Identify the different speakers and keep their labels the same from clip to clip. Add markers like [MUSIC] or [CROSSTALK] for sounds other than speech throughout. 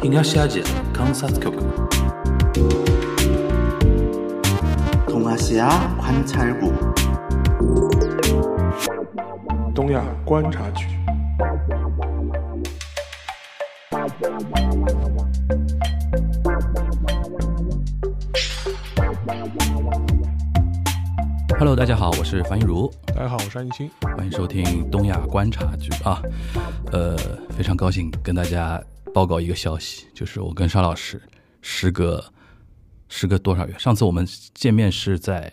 Speaker 1: 東アジア観察局
Speaker 2: 동아시아 관찰국
Speaker 3: 东亚观察局。
Speaker 1: Hello，大家好，我是樊一茹，
Speaker 3: 大家好，我是安欣。
Speaker 1: 欢迎收听东亚观察局啊。呃，非常高兴跟大家 报告一个消息，就是我跟沙老师时隔时隔多少月？上次我们见面是在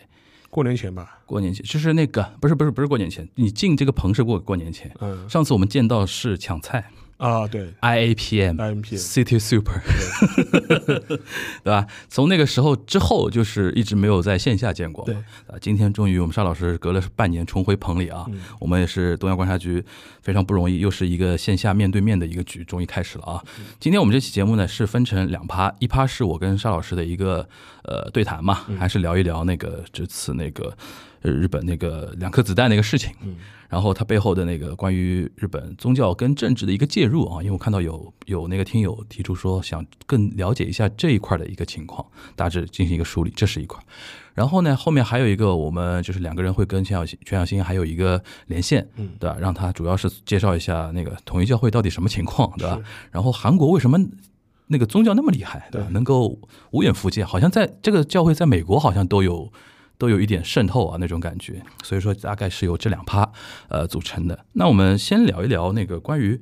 Speaker 3: 过年前吧，
Speaker 1: 过年前，就是那个不是不是不是过年前，你进这个棚是过过年前。
Speaker 3: 嗯
Speaker 1: 上次我们见到是抢菜
Speaker 3: 啊，对
Speaker 1: ，IAPM
Speaker 3: IMPM
Speaker 1: City Super，[LAUGHS] 对吧？从那个时候之后，就是一直没有在线下见过。
Speaker 3: 对。
Speaker 1: 啊，今天终于我们沙老师隔了半年重回棚里啊，
Speaker 3: 嗯。
Speaker 1: 我们也是东亚观察局非常不容易，又是一个线下面对面的一个局，终于开始了啊。
Speaker 3: 嗯。
Speaker 1: 今天我们这期节目呢是分成两趴，一趴是我跟沙老师的一个呃对谈嘛，
Speaker 3: 嗯。
Speaker 1: 还是聊一聊那个这次那个呃日本那个两颗子弹那个事情。
Speaker 3: 嗯
Speaker 1: 然后它背后的那个关于日本宗教跟政治的一个介入啊，因为我看到有有那个听友提出说想更了解一下这一块的一个情况，大致进行一个梳理，这是一块。然后呢，后面还有一个我们就是两个人会跟全小新全小新还有一个连线，
Speaker 3: 嗯
Speaker 1: 对吧？让他主要是介绍一下那个统一教会到底什么情况，对吧？然后韩国为什么那个宗教那么厉害，对吧？
Speaker 3: 对
Speaker 1: 能够无远弗届，好像在这个教会在美国好像都有。都有一点渗透啊那种感觉，所以说大概是由这两趴呃组成的。那我们先聊一聊那个关于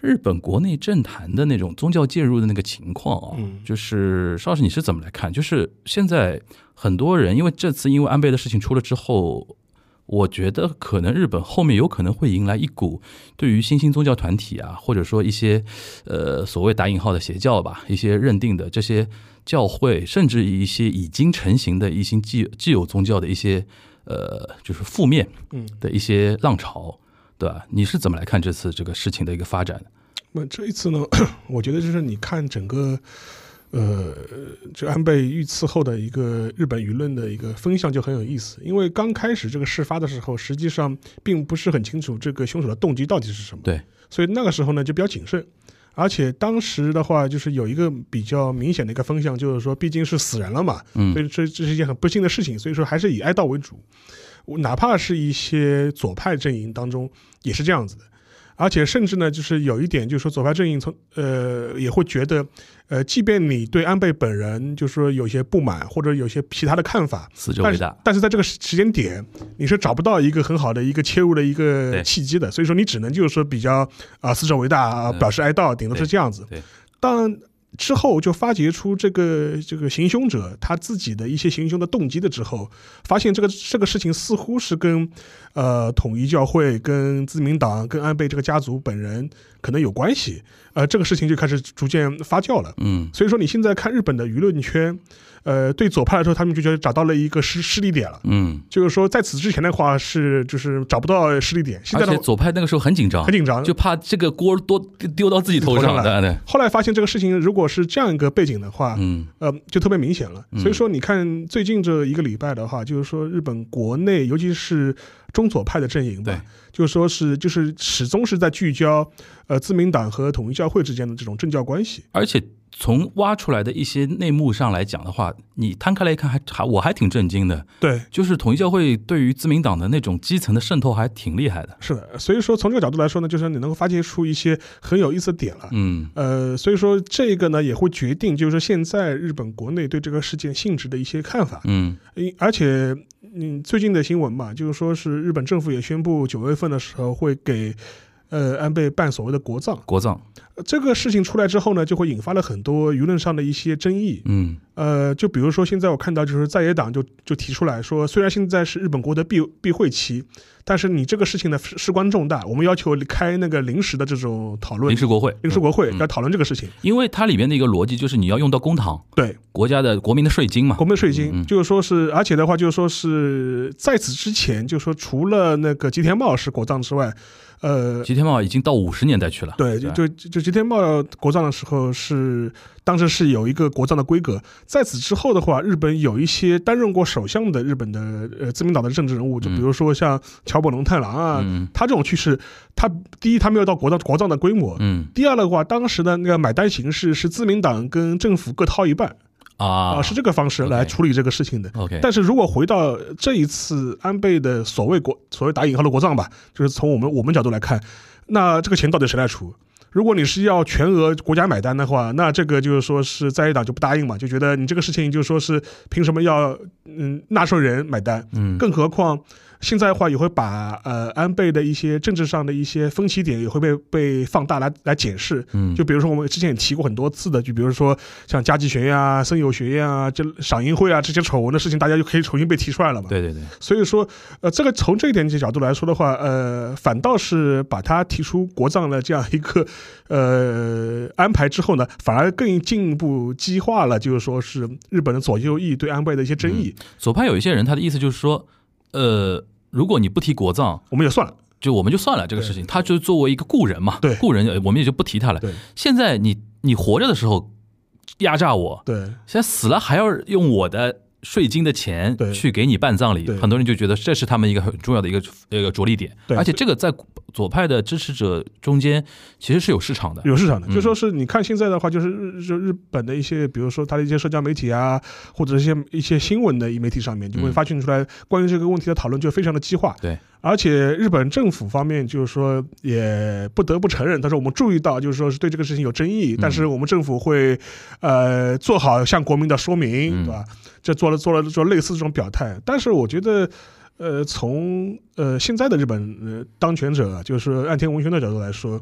Speaker 1: 日本国内政坛的那种宗教介入的那个情况啊，
Speaker 3: 嗯
Speaker 1: 就是邵老师你是怎么来看？就是现在很多人因为这次因为安倍的事情出了之后，我觉得可能日本后面有可能会迎来一股对于新兴宗教团体啊，或者说一些呃所谓打引号的邪教吧，一些认定的这些教会，甚至一些已经成型的一些既既有宗教的一些呃就是负面
Speaker 3: 嗯，
Speaker 1: 的一些浪潮，对吧？你是怎么来看这次这个事情的一个发展的？
Speaker 3: 那这一次呢，[CLEARS THROAT] 我觉得就是你看整个。呃，这安倍遇刺后的一个日本舆论的一个风向就很有意思，因为刚开始这个事发的时候，实际上并不是很清楚这个凶手的动机到底是什么。
Speaker 1: 对，
Speaker 3: 所以那个时候呢就比较谨慎，而且当时的话就是有一个比较明显的一个风向，就是说毕竟是死人了嘛，
Speaker 1: 嗯
Speaker 3: 所以这这是一件很不幸的事情，所以说还是以哀悼为主。哪怕是一些左派阵营当中也是这样子的，而且甚至呢，就是有一点，就是说左派阵营从呃也会觉得，呃，即便你对安倍本人就是说有些不满或者有些其他的看法，但是但是在这个时时间点，你是找不到一个很好的一个切入的一个契机的，所以说你只能就是说比较啊、死者为大表示哀悼，顶多是这样子。当然之后就发掘出这个这个行凶者他自己的一些行凶的动机的之后，发现这个这个事情似乎是跟呃统一教会、跟自民党、跟安倍这个家族本人可能有关系，呃，这个事情就开始逐渐发酵了。
Speaker 1: 嗯
Speaker 3: 所以说你现在看日本的舆论圈，呃，对左派来说，他们就觉得找到了一个失失力点了。
Speaker 1: 嗯，
Speaker 3: 就是说，在此之前的话是就是找不到失力点，现
Speaker 1: 而且
Speaker 3: 在的
Speaker 1: 左派那个时候很紧张，
Speaker 3: 很紧张，
Speaker 1: 就怕这个锅多丢到自己头上，
Speaker 3: 了
Speaker 1: 对对，
Speaker 3: 后来发现这个事情如果是这样一个背景的话，
Speaker 1: 嗯
Speaker 3: 呃，就特别明显了。
Speaker 1: 嗯
Speaker 3: 所以说，你看最近这一个礼拜的话，就是说日本国内，尤其是中左派的阵营吧，就是说是就是始终是在聚焦呃自民党和统一教会之间的这种政教关系。
Speaker 1: 而且从挖出来的一些内幕上来讲的话，你摊开来一看还，还我还挺震惊的，
Speaker 3: 对，
Speaker 1: 就是统一教会对于自民党的那种基层的渗透还挺厉害的，
Speaker 3: 是的。所以说，从这个角度来说呢，就是你能够发掘出一些很有意思的点了。
Speaker 1: 嗯
Speaker 3: 呃，所以说这个呢也会决定，就是说现在日本国内对这个事件性质的一些看法。
Speaker 1: 嗯
Speaker 3: 因而且，嗯，最近的新闻嘛，就是说是日本政府也宣布九月份的时候会给呃安倍办所谓的国葬。
Speaker 1: 国葬，
Speaker 3: 呃这个事情出来之后呢，就会引发了很多舆论上的一些争议。
Speaker 1: 嗯。
Speaker 3: 呃，就比如说现在我看到就是在野党就就提出来说，虽然现在是日本国的闭闭会期，但是你这个事情呢事事关重大，我们要求开那个临时的这种讨论。
Speaker 1: 临，时国会，
Speaker 3: 临时国会
Speaker 1: 嗯。
Speaker 3: 要讨论这个事情。
Speaker 1: 因为它里面的一个逻辑就是你要用到公堂，
Speaker 3: 对，
Speaker 1: 国家的国民的税金嘛。
Speaker 3: 国，民税金，就是说是，而且的话，就是说是在此之前，就是说除了那个吉田茂是国葬之外，呃，
Speaker 1: 吉田茂已经到五十年代去了。
Speaker 3: 对，就就就吉田茂国葬的时候是当时是有一个国葬的规格，在此之后的话，日本有一些担任过首相的日本的呃自民党的政治人物，就比如说像桥本龙太郎啊，
Speaker 1: 嗯。
Speaker 3: 他这种去世，他第一他没有到国葬国葬的规模，
Speaker 1: 嗯。
Speaker 3: 第二的话，当时的那个买单形式是自民党跟政府各掏一半
Speaker 1: 啊
Speaker 3: 啊，是这个方式来处理这个事情的。
Speaker 1: OK，
Speaker 3: 但是如果回到这一次安倍的所谓国所谓打引号的国葬吧，就是从我们我们角度来看，那这个钱到底谁来出？如果你是要全额国家买单的话，那这个就是说是在野党就不答应嘛，就觉得你这个事情就是说是凭什么要嗯纳税人买单？
Speaker 1: 嗯
Speaker 3: 更何况现在的话也会把呃安倍的一些政治上的一些分歧点也会被被放大来来解释。
Speaker 1: 嗯
Speaker 3: 就比如说我们之前也提过很多次的，就比如说像加计学院啊、森友学院啊、这赏樱会啊这些丑闻的事情，大家就可以重新被提出来了嘛。
Speaker 1: 对对对，
Speaker 3: 所以说，呃，这个从这一点角度来说的话，呃，反倒是把他提出国葬的这样一个呃安排之后呢，反而更进一步激化了，就是说是日本的左右翼对安倍的一些争议。
Speaker 1: 左派有一些人他的意思就是说，呃，如果你不提国葬，
Speaker 3: 我们也算了，
Speaker 1: 就我们就算了这个事情，他就作为一个故人嘛，
Speaker 3: 对。
Speaker 1: 故人呃我们也就不提他了。
Speaker 3: 对。
Speaker 1: 现在你你活着的时候压榨我，
Speaker 3: 对。
Speaker 1: 现在死了还要用我的税金的钱
Speaker 3: 对
Speaker 1: 去给你办葬礼
Speaker 3: 对，
Speaker 1: 很多人就觉得这是他们一个很重要的一个一个着力点，
Speaker 3: 对
Speaker 1: 而且这个在左派的支持者中间其实是有市场的。
Speaker 3: 有市场的。
Speaker 1: 嗯
Speaker 3: 就说是你看现在的话，就是日就日本的一些，比如说它的一些社交媒体啊，或者一些一些新闻的媒体上面，就会
Speaker 1: 嗯
Speaker 3: 发现出来关于这个问题的讨论就非常的激化。
Speaker 1: 对，
Speaker 3: 而且日本政府方面就是说也不得不承认，他说我们注意到就是说是对这个事情有争议，
Speaker 1: 嗯
Speaker 3: 但是我们政府会呃做好向国民的说明，
Speaker 1: 嗯
Speaker 3: 对吧？这做了做了做类似这种表态，但是我觉得。呃，从呃现在的日本呃当权者，就是岸田文雄的角度来说，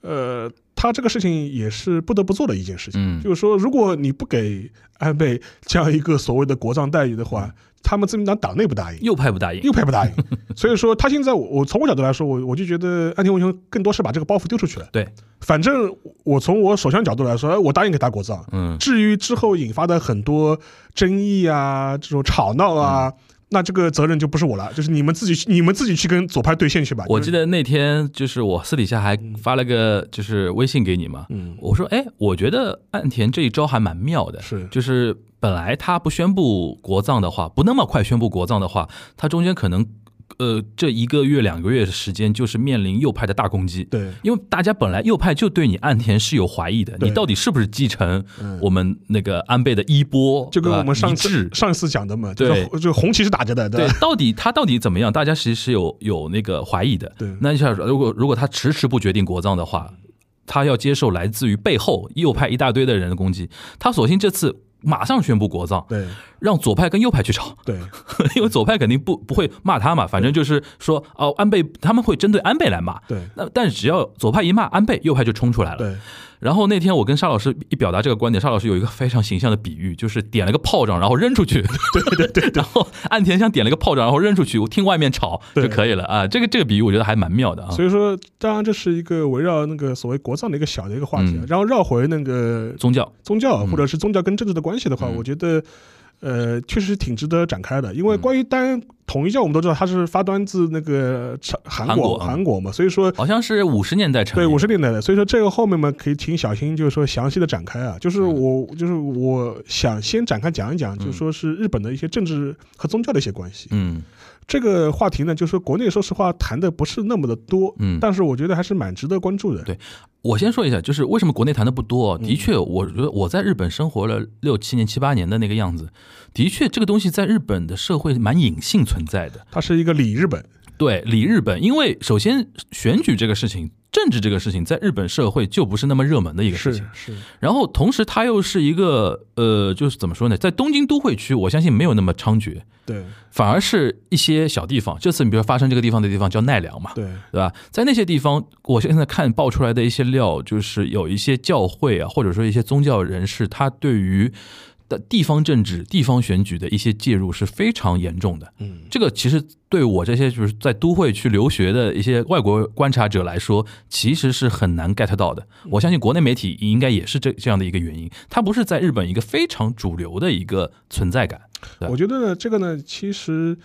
Speaker 3: 呃，他这个事情也是不得不做的一件事情。
Speaker 1: 嗯，
Speaker 3: 就是说，如果你不给安倍这样一个所谓的国葬待遇的话，他们自民党党内不答应，
Speaker 1: 右派不答应，
Speaker 3: 右派不答应，[LAUGHS] 所以说他现在我我从我角度来说，我我就觉得岸田文雄更多是把这个包袱丢出去了。
Speaker 1: 对，
Speaker 3: 反正我从我首相角度来说，我答应给他国葬。
Speaker 1: 嗯，
Speaker 3: 至于之后引发的很多争议啊，这种吵闹啊。
Speaker 1: 嗯。
Speaker 3: 那这个责任就不是我了，就是你们自己，你们自己去跟左派对线去吧。
Speaker 1: 我记得那天就是我私底下还发了个就是微信给你嘛，
Speaker 3: 嗯，
Speaker 1: 我说，哎，我觉得岸田这一招还蛮妙的，
Speaker 3: 是。
Speaker 1: 就是本来他不宣布国葬的话，不那么快宣布国葬的话，他中间可能呃这一个月两个月的时间就是面临右派的大攻击。
Speaker 3: 对，
Speaker 1: 因为大家本来右派就对你岸田是有怀疑的，你到底是不是继承
Speaker 3: 嗯
Speaker 1: 我们那个安倍的衣钵，
Speaker 3: 就跟我们上次上一次讲的嘛，就
Speaker 1: 对
Speaker 3: 是就红旗是打着的，吧？，
Speaker 1: 对到底他到底怎么样？大家其实是有有那个怀疑的。
Speaker 3: 对
Speaker 1: 那想如果如果他迟迟不决定国葬的话，他要接受来自于背后右派一大堆的人的攻击，他索性这次马上宣布国葬，
Speaker 3: 对。
Speaker 1: 让左派跟右派去吵，
Speaker 3: 对。[LAUGHS]
Speaker 1: 因为左派肯定不不会骂他嘛，反正就是说哦安倍他们会针对安倍来骂。
Speaker 3: 对。
Speaker 1: 那但是只要左派一骂安倍，右派就冲出来了。
Speaker 3: 对
Speaker 1: 然后那天我跟沙老师一表达这个观点，沙老师有一个非常形象的比喻，就是点了个炮仗，然后扔出去。[LAUGHS] 对对对。然后岸田像点了个炮仗，然后扔出去，我听外面吵就可以了啊。这个这个比喻我觉得还蛮妙的啊。
Speaker 3: 所以说，当然这是一个围绕那个所谓国葬的一个小的一个话题啊
Speaker 1: 嗯，
Speaker 3: 然后绕回那个
Speaker 1: 宗教，
Speaker 3: 宗教
Speaker 1: 嗯
Speaker 3: 或者是宗教跟政治的关系的话，
Speaker 1: 嗯
Speaker 3: 我觉得。呃，确实挺值得展开的，因为
Speaker 1: 嗯。
Speaker 3: 关于单统一教，我们都知道它是发端自那个朝韩国
Speaker 1: 韩国嗯。
Speaker 3: 韩国嘛，所以说
Speaker 1: 好像是五十年代成立。
Speaker 3: 对五十年代的，所以说这个后面嘛，可以请小新就是说详细的展开啊，就是
Speaker 1: 嗯。
Speaker 3: 我就是我想先展开讲一讲，就是说是日本的一些政治和宗教的一些关系。
Speaker 1: 嗯
Speaker 3: 这个话题呢，就是说国内说实话谈的不是那么的多，
Speaker 1: 嗯，
Speaker 3: 但是我觉得还是蛮值得关注的。
Speaker 1: 对我先说一下，就是为什么国内谈的不多？
Speaker 3: 嗯
Speaker 1: 的确，我觉得我在日本生活了六七年、七八年的那个样子，的确这个东西在日本的社会蛮隐性存在的。
Speaker 3: 它是一个里日本，
Speaker 1: 对，理日本，因为首先选举这个事情，政治这个事情，在日本社会就不是那么热门的一个事
Speaker 3: 是
Speaker 1: 情。
Speaker 3: 是，
Speaker 1: 然后同时，它又是一个呃，就是怎么说呢，在东京都会区，我相信没有那么猖獗，
Speaker 3: 对
Speaker 1: 反而是一些小地方。这次你比如说发生这个地方的地方叫奈良嘛，
Speaker 3: 对
Speaker 1: 对吧？在那些地方，我现在看爆出来的一些料，就是有一些教会啊，或者说一些宗教人士，他对于的地方政治、地方选举的一些介入是非常严重的。
Speaker 3: 嗯，
Speaker 1: 这个其实对我这些就是在都会去留学的一些外国观察者来说，其实是很难 get 到的。我相信国内媒体应该也是这这样的一个原因，它不是在日本一个非常主流的一个存在感。
Speaker 3: 我觉得呢，这个呢，其实。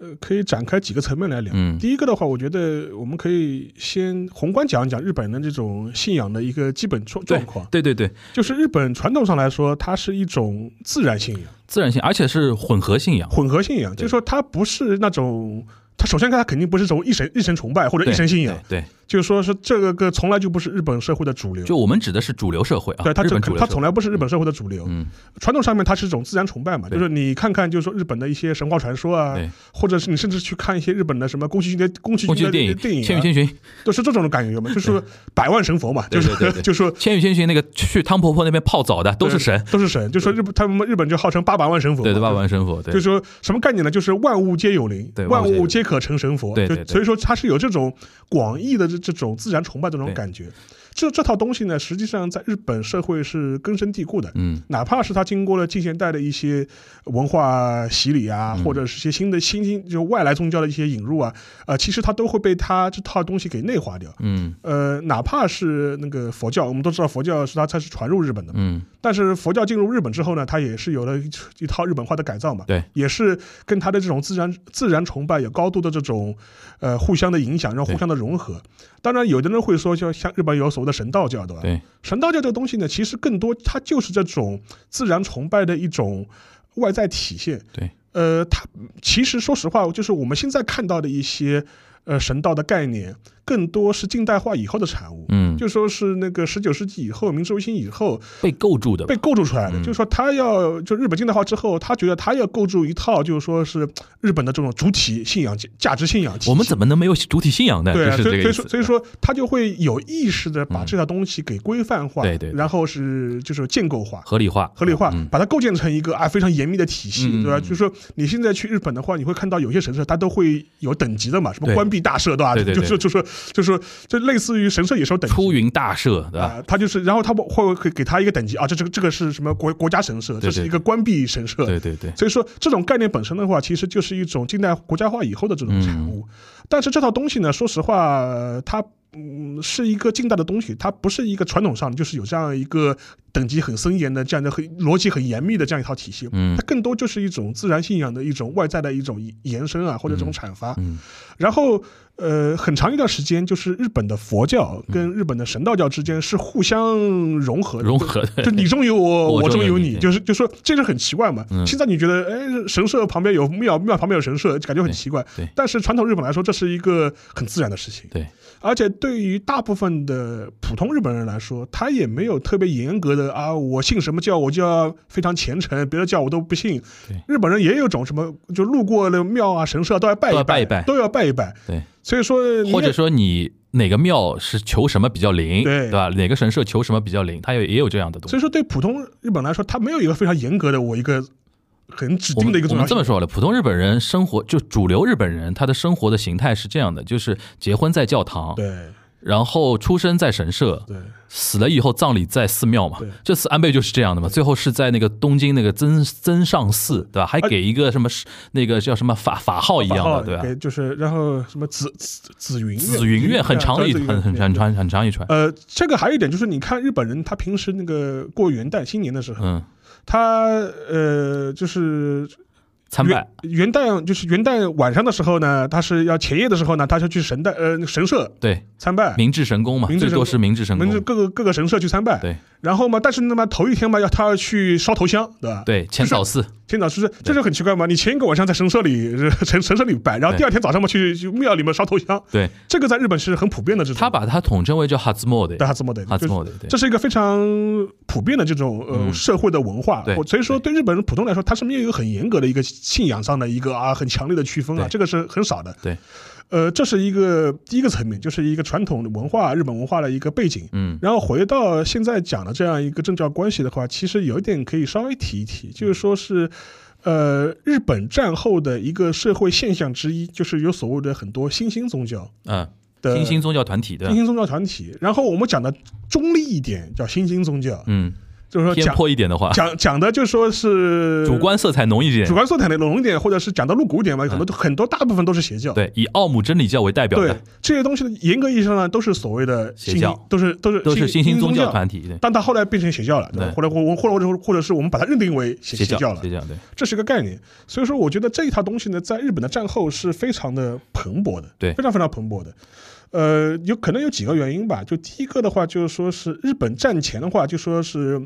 Speaker 3: 呃，可以展开几个层面来聊。
Speaker 1: 嗯
Speaker 3: 第一个的话，我觉得我们可以先宏观讲一讲日本的这种信仰的一个基本状状况。
Speaker 1: 对对对，
Speaker 3: 就是日本传统上来说，它是一种自然信仰、
Speaker 1: 自然性，而且是混合信仰。
Speaker 3: 混合信仰，就是说它不是那种。它首先，它肯定不是这种一神一神崇拜或者一神信仰，
Speaker 1: 对，对
Speaker 3: 就是说是这个个从来就不是日本社会的主流。
Speaker 1: 就我们指的是主流社会啊，
Speaker 3: 对它这
Speaker 1: 日本主流
Speaker 3: 它从来不是日本社会的主流。
Speaker 1: 嗯，
Speaker 3: 传统上面它是一种自然崇拜嘛，
Speaker 1: 对。
Speaker 3: 就是你看看，就是说日本的一些神话传说啊，
Speaker 1: 对，
Speaker 3: 或者是你甚至去看一些日本的什么宫崎骏的宫崎骏的
Speaker 1: 电影
Speaker 3: 电影、《
Speaker 1: 千与
Speaker 3: 啊，
Speaker 1: 千寻》，
Speaker 3: 都是这种感觉嘛，就是百万神佛嘛，就是
Speaker 1: 对 [LAUGHS]
Speaker 3: 就说《
Speaker 1: 千与千寻》那个去汤婆婆那边泡澡的都是神，
Speaker 3: 都是神，就说日本他们日本就号称八百万神佛，
Speaker 1: 对对，八万神佛，对。
Speaker 3: 就是说什么概念呢？就是万物皆有灵
Speaker 1: 对，
Speaker 3: 万
Speaker 1: 万物皆
Speaker 3: 可成神佛。
Speaker 1: 对对对。
Speaker 3: 就所以说它是有这种广义的这这种自然崇拜这种感觉。这这套东西呢，实际上在日本社会是根深蒂固的。
Speaker 1: 嗯
Speaker 3: 哪怕是它经过了近现代的一些文化洗礼啊，
Speaker 1: 嗯
Speaker 3: 或者是一些新的新兴就外来宗教的一些引入啊，呃，其实它都会被它这套东西给内化掉。
Speaker 1: 嗯
Speaker 3: 呃，哪怕是那个佛教，我们都知道佛教是它它是传入日本的嘛，
Speaker 1: 嗯，
Speaker 3: 但是佛教进入日本之后呢，它也是有了一一套日本化的改造嘛，
Speaker 1: 对，
Speaker 3: 也是跟它的这种自然自然崇拜有高度的这种呃互相的影响，然后互相的融合。当然，有的人会说，就像日本有所谓的神道教，对吧？
Speaker 1: 对，
Speaker 3: 神道教这个东西呢，其实更多它就是这种自然崇拜的一种外在体现。
Speaker 1: 对，
Speaker 3: 呃，它其实说实话，就是我们现在看到的一些呃神道的概念，更多是近代化以后的产物。
Speaker 1: 嗯，
Speaker 3: 就说是那个十九世纪以后，明治维新以后
Speaker 1: 被构筑的
Speaker 3: 被构筑出来的，
Speaker 1: 嗯
Speaker 3: 就是说他要就日本近代化之后，他觉得他要构筑一套，就是说是日本的这种主体信仰、价值信仰。
Speaker 1: 我们怎么能没有主体信仰呢？
Speaker 3: 对所以所以说。所以说他就会有意识的把
Speaker 1: 嗯
Speaker 3: 这套东西给规范化，
Speaker 1: 对对对
Speaker 3: 然后是就是建构化。
Speaker 1: 合理化，
Speaker 3: 合理化
Speaker 1: 嗯，
Speaker 3: 把它构建成一个啊非常严密的体系，对吧？就是说你现在去日本的话，你会看到有些神社它都会有等级的嘛，什么关闭大社，对吧？
Speaker 1: 对对对
Speaker 3: 就就就说就是就类似于神社也是有等级
Speaker 1: 出云大社，对吧？
Speaker 3: 啊，他就是，然后他们会会给他一个等级啊，这这个这个是什么国国家神社，这是一个关闭神社。
Speaker 1: 对对对，
Speaker 3: 所以说，这种概念本身的话，其实就是一种近代国家化以后的这种产
Speaker 1: 嗯
Speaker 3: 物。但是这套东西呢，说实话，呃它嗯是一个近代的东西，它不是一个传统上就是有这样一个等级很森严的这样的很逻辑很严密的这样一套体系。
Speaker 1: 嗯
Speaker 3: 它更多就是一种自然信仰的一种外在的一种延伸啊，或者这种阐发。
Speaker 1: 嗯
Speaker 3: 然后呃，很长一段时间，就是日本的佛教跟日本的神道教之间是互相融合的，
Speaker 1: 融合的，
Speaker 3: 就你中有我，
Speaker 1: 我
Speaker 3: 我中有你，就是就说这是很奇怪嘛。
Speaker 1: 嗯
Speaker 3: 现在你觉得，哎，神社旁边有庙，庙旁边有神社，感觉很奇怪。
Speaker 1: 对对
Speaker 3: 但是传统日本来说，这是一个很自然的事情。
Speaker 1: 对，
Speaker 3: 而且对于大部分的普通日本人来说，他也没有特别严格的啊，我信什么教我就要非常虔诚，别的教我都不信。日本人也有种什么，就路过了庙啊、神社都要拜一
Speaker 1: 拜
Speaker 3: 都要拜一拜。
Speaker 1: 对，
Speaker 3: 所以说，
Speaker 1: 或者说你哪个庙是求什么比较灵，
Speaker 3: 对
Speaker 1: 对吧？哪个神社求什么比较灵，它有也有这样的东西。
Speaker 3: 所以说对普通日本来说，他没有一个非常严格的我一个很指定的一个重要性。
Speaker 1: 们这么说好了，普通日本人生活就主流日本人，他的生活的形态是这样的，就是结婚在教堂，
Speaker 3: 对
Speaker 1: 然后出生在神社，
Speaker 3: 对
Speaker 1: 死了以后葬礼在寺庙嘛
Speaker 3: 对。
Speaker 1: 这次安倍就是这样的嘛，最后是在那个东京那个增增上寺，对吧？还给一个什么那个叫什么法法号一样的，对吧？
Speaker 3: 给就是然后什么紫紫紫云
Speaker 1: 紫云院很长的一很很。长很长一串，
Speaker 3: 呃，这个还有一点就是，你看日本人，他平时那个过元旦、新年的时候，
Speaker 1: 嗯，
Speaker 3: 他呃就是
Speaker 1: 参拜，
Speaker 3: 元元旦就是元旦晚上的时候呢，他是要前夜的时候呢，他就去神的呃神社
Speaker 1: 对，
Speaker 3: 参拜，
Speaker 1: 明治神宫嘛，
Speaker 3: 明治
Speaker 1: 最多是明治神宫，
Speaker 3: 门各个各个神社去参拜。
Speaker 1: 对。
Speaker 3: 然后嘛，但是那么头一天嘛，要他要去烧头香，对吧？
Speaker 1: 对，浅草寺，
Speaker 3: 天早寺这就很奇怪嘛，你前一个晚上在神社里呃神神社里拜，然后第二天早上嘛去去庙里面烧头香，
Speaker 1: 对。
Speaker 3: 这个在日本是很普遍的这种。
Speaker 1: 他把它统称为叫哈兹莫的
Speaker 3: 对哈兹莫德，就是
Speaker 1: 哈兹莫的，对。
Speaker 3: 这是一个非常普遍的这种呃
Speaker 1: 嗯。
Speaker 3: 社会的文化，
Speaker 1: 对。
Speaker 3: 所以说对。日本人普通来说，他是没有一个很严格的一个信仰上的一个啊很强烈的区分啊，这个是很少的。
Speaker 1: 对，
Speaker 3: 呃，这是一个第一个层面，就是一个传统的文化日本文化的一个背景。
Speaker 1: 嗯
Speaker 3: 然后回到现在讲的这样一个政教关系的话，其实有一点可以稍微提一提，就是说是。呃，日本战后的一个社会现象之一，就是有所谓的很多新兴宗教
Speaker 1: 啊，
Speaker 3: 的
Speaker 1: 新兴宗教团体的
Speaker 3: 新，兴宗教团体。然后我们讲的中立一点，叫新兴宗教。
Speaker 1: 嗯偏
Speaker 3: 就是说讲
Speaker 1: 颇一点的话，
Speaker 3: 讲讲的就说是
Speaker 1: 主观色彩浓一点
Speaker 3: 主。观色彩的浓一点，或者是讲的露骨一点嘛，很多很多大部分都是邪教。
Speaker 1: 对，以奥姆真理教为代表
Speaker 3: 对
Speaker 1: 的，
Speaker 3: 这些东西呢，严格意义上呢，都是所谓的新
Speaker 1: 邪教
Speaker 3: 都是都是
Speaker 1: 都是新兴宗
Speaker 3: 宗
Speaker 1: 教团体，对，
Speaker 3: 但它后来变成邪教了，对吧？
Speaker 1: 对
Speaker 3: 或者或或或者或者是我们把它认定为邪
Speaker 1: 邪
Speaker 3: 邪教了
Speaker 1: 邪，教，对，
Speaker 3: 这是个概念。所以说，我觉得这一套东西呢，在日本的战后是非常的蓬勃的，
Speaker 1: 对
Speaker 3: 非常非常蓬勃的。呃，有可能有几个原因吧。就第一个的话，就是说是日本战前的话，就说是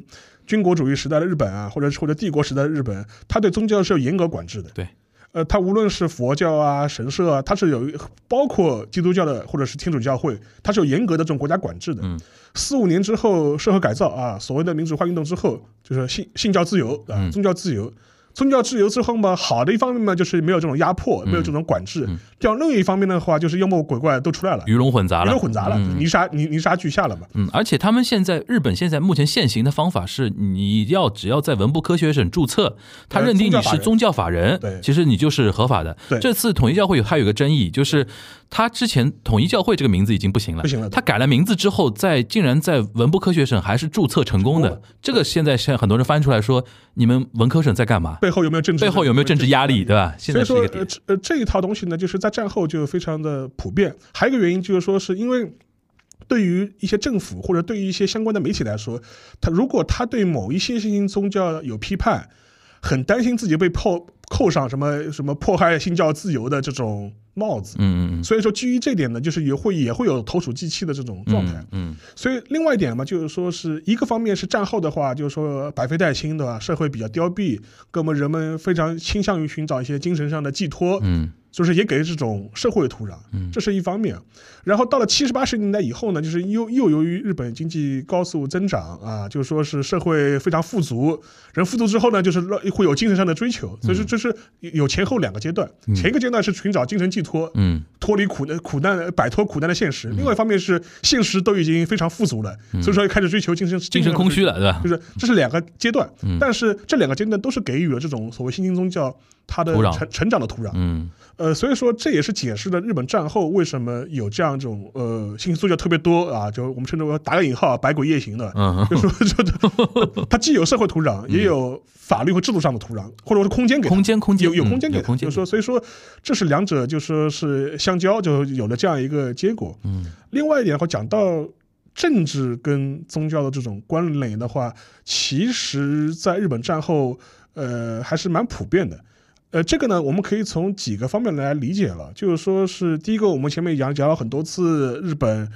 Speaker 3: 军国主义时代的日本啊，或者是或者帝国时代的日本，他对宗教是有严格管制的。
Speaker 1: 对。
Speaker 3: 呃，它无论是佛教啊、神社啊，它是有包括基督教的或者是天主教会，它是有严格的这种国家管制的。
Speaker 1: 嗯。
Speaker 3: 四五年之后，社会改造啊，所谓的民主化运动之后，就是信信教自由啊，
Speaker 1: 嗯
Speaker 3: 宗教自由。宗教自由之后嘛，好的一方面嘛，就是没有这种压迫，没有这种管制；
Speaker 1: 嗯
Speaker 3: 第二，另一方面的话，就是妖魔鬼怪都出来了，
Speaker 1: 鱼龙混杂了，
Speaker 3: 鱼龙混杂了，
Speaker 1: 嗯。
Speaker 3: 泥沙泥泥沙俱下了嘛。
Speaker 1: 嗯，而且他们现在日本现在目前现行的方法是，你要只要在文部科学省注册，他
Speaker 3: 呃
Speaker 1: 认定你是宗教法人，
Speaker 3: 对。
Speaker 1: 其实你就是合法的。
Speaker 3: 对。
Speaker 1: 这次统一教会有还有个争议，就是他之前统一教会这个名字已经不行了，
Speaker 3: 不行了
Speaker 1: 他改了名字之后，在竟然在文部科学省还是注册成功的。这个现在现在很多人翻出来说，你们文科省在干嘛？
Speaker 3: 背后有没有政治？
Speaker 1: 背后有没有政治压力，对吧？现
Speaker 3: 所以说
Speaker 1: 在是一个，点。
Speaker 3: 呃这呃，这一套东西呢，就是在战后就非常的普遍。还有一个原因就是说，是因为对于一些政府或者对于一些相关的媒体来说，他如果他对某一些新兴宗教有批判，很担心自己被扣扣上什么什么迫害新教自由的这种帽子。
Speaker 1: 嗯嗯嗯
Speaker 3: 所以说，基于这点呢，就是也会也会有投鼠忌器的这种状态。
Speaker 1: 嗯嗯
Speaker 3: 所以另外一点嘛，就是说是一个方面是战后的话，就是说百废待兴对吧，社会比较凋敝，那么人们非常倾向于寻找一些精神上的寄托，
Speaker 1: 嗯
Speaker 3: 就是也给这种社会的土壤，
Speaker 1: 嗯。
Speaker 3: 这是一方面。然后到了七十八十年代以后呢，就是又又由于日本经济高速增长啊，就是说是社会非常富足，人富足之后呢，就是会有精神上的追求，所以说这是有前后两个阶段。前一个阶段是寻找精神寄托，
Speaker 1: 嗯。
Speaker 3: 脱离苦难苦难，摆脱苦难的现实；另外一方面是现实都已经非常富足了，所以说开始追求精神
Speaker 1: 嗯精神空虚了，对吧？
Speaker 3: 就是这是两个阶段，
Speaker 1: 嗯。
Speaker 3: 但是这两个阶段都是给予了这种所谓新兴宗教它的成成长的土壤。
Speaker 1: 嗯。
Speaker 3: 呃，所以说这也是解释了日本战后为什么有这样一种呃新兴宗教特别多啊，就我们称之为打个引号“百鬼夜行”的，
Speaker 1: 嗯
Speaker 3: 就说 [LAUGHS] 就它既有社会土壤，也有法律和制度上的土壤，或者说是空间给它。
Speaker 1: 空间空间。
Speaker 3: 有有
Speaker 1: 嗯
Speaker 3: 空间给
Speaker 1: 空间
Speaker 3: 就是说，所以说这是两者就说是相交，就有了这样一个结果。
Speaker 1: 嗯。
Speaker 3: 另外一点的话，讲到政治跟宗教的这种关联的话，其实在日本战后，呃，还是蛮普遍的。呃，这个呢，我们可以从几个方面来理解了，就是说是第一个，我们前面讲讲了很多次，日本。